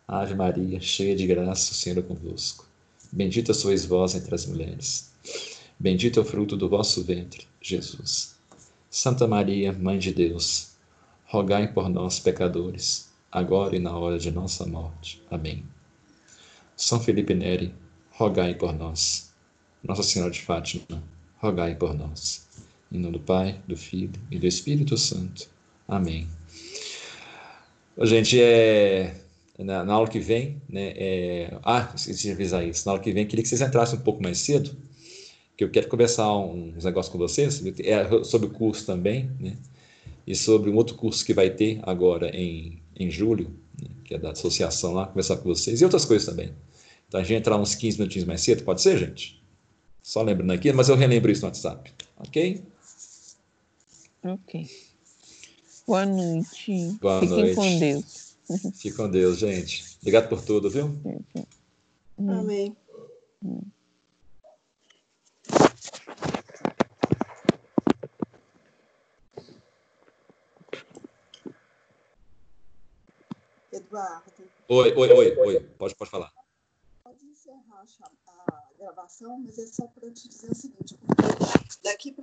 Ave Maria, cheia de graça, o Senhor é convosco. Bendita sois vós entre as mulheres. Bendito é o fruto do vosso ventre, Jesus. Santa Maria, Mãe de Deus, rogai por nós, pecadores, agora e na hora de nossa morte. Amém. São Felipe Neri, rogai por nós. Nossa Senhora de Fátima, rogai por nós. Em nome do Pai, do Filho e do Espírito Santo. Amém. Gente, é, na, na aula que vem, né, é, ah, esqueci de avisar isso, na aula que vem, queria que vocês entrassem um pouco mais cedo, que eu quero conversar uns negócios com vocês, é sobre o curso também, né, e sobre um outro curso que vai ter agora em, em julho, né, que é da associação lá, conversar com vocês, e outras coisas também. Então a gente entrar uns 15 minutinhos mais cedo, pode ser, gente? Só lembrando aqui, mas eu relembro isso no WhatsApp. Ok? Ok. Boa noite. Boa Fiquem noite. com Deus. Fique com Deus, gente. Obrigado por tudo, viu? Amém. Eduardo. Oi, oi, oi, oi. Pode, pode falar encerrar a gravação, mas é só para te dizer o seguinte: daqui para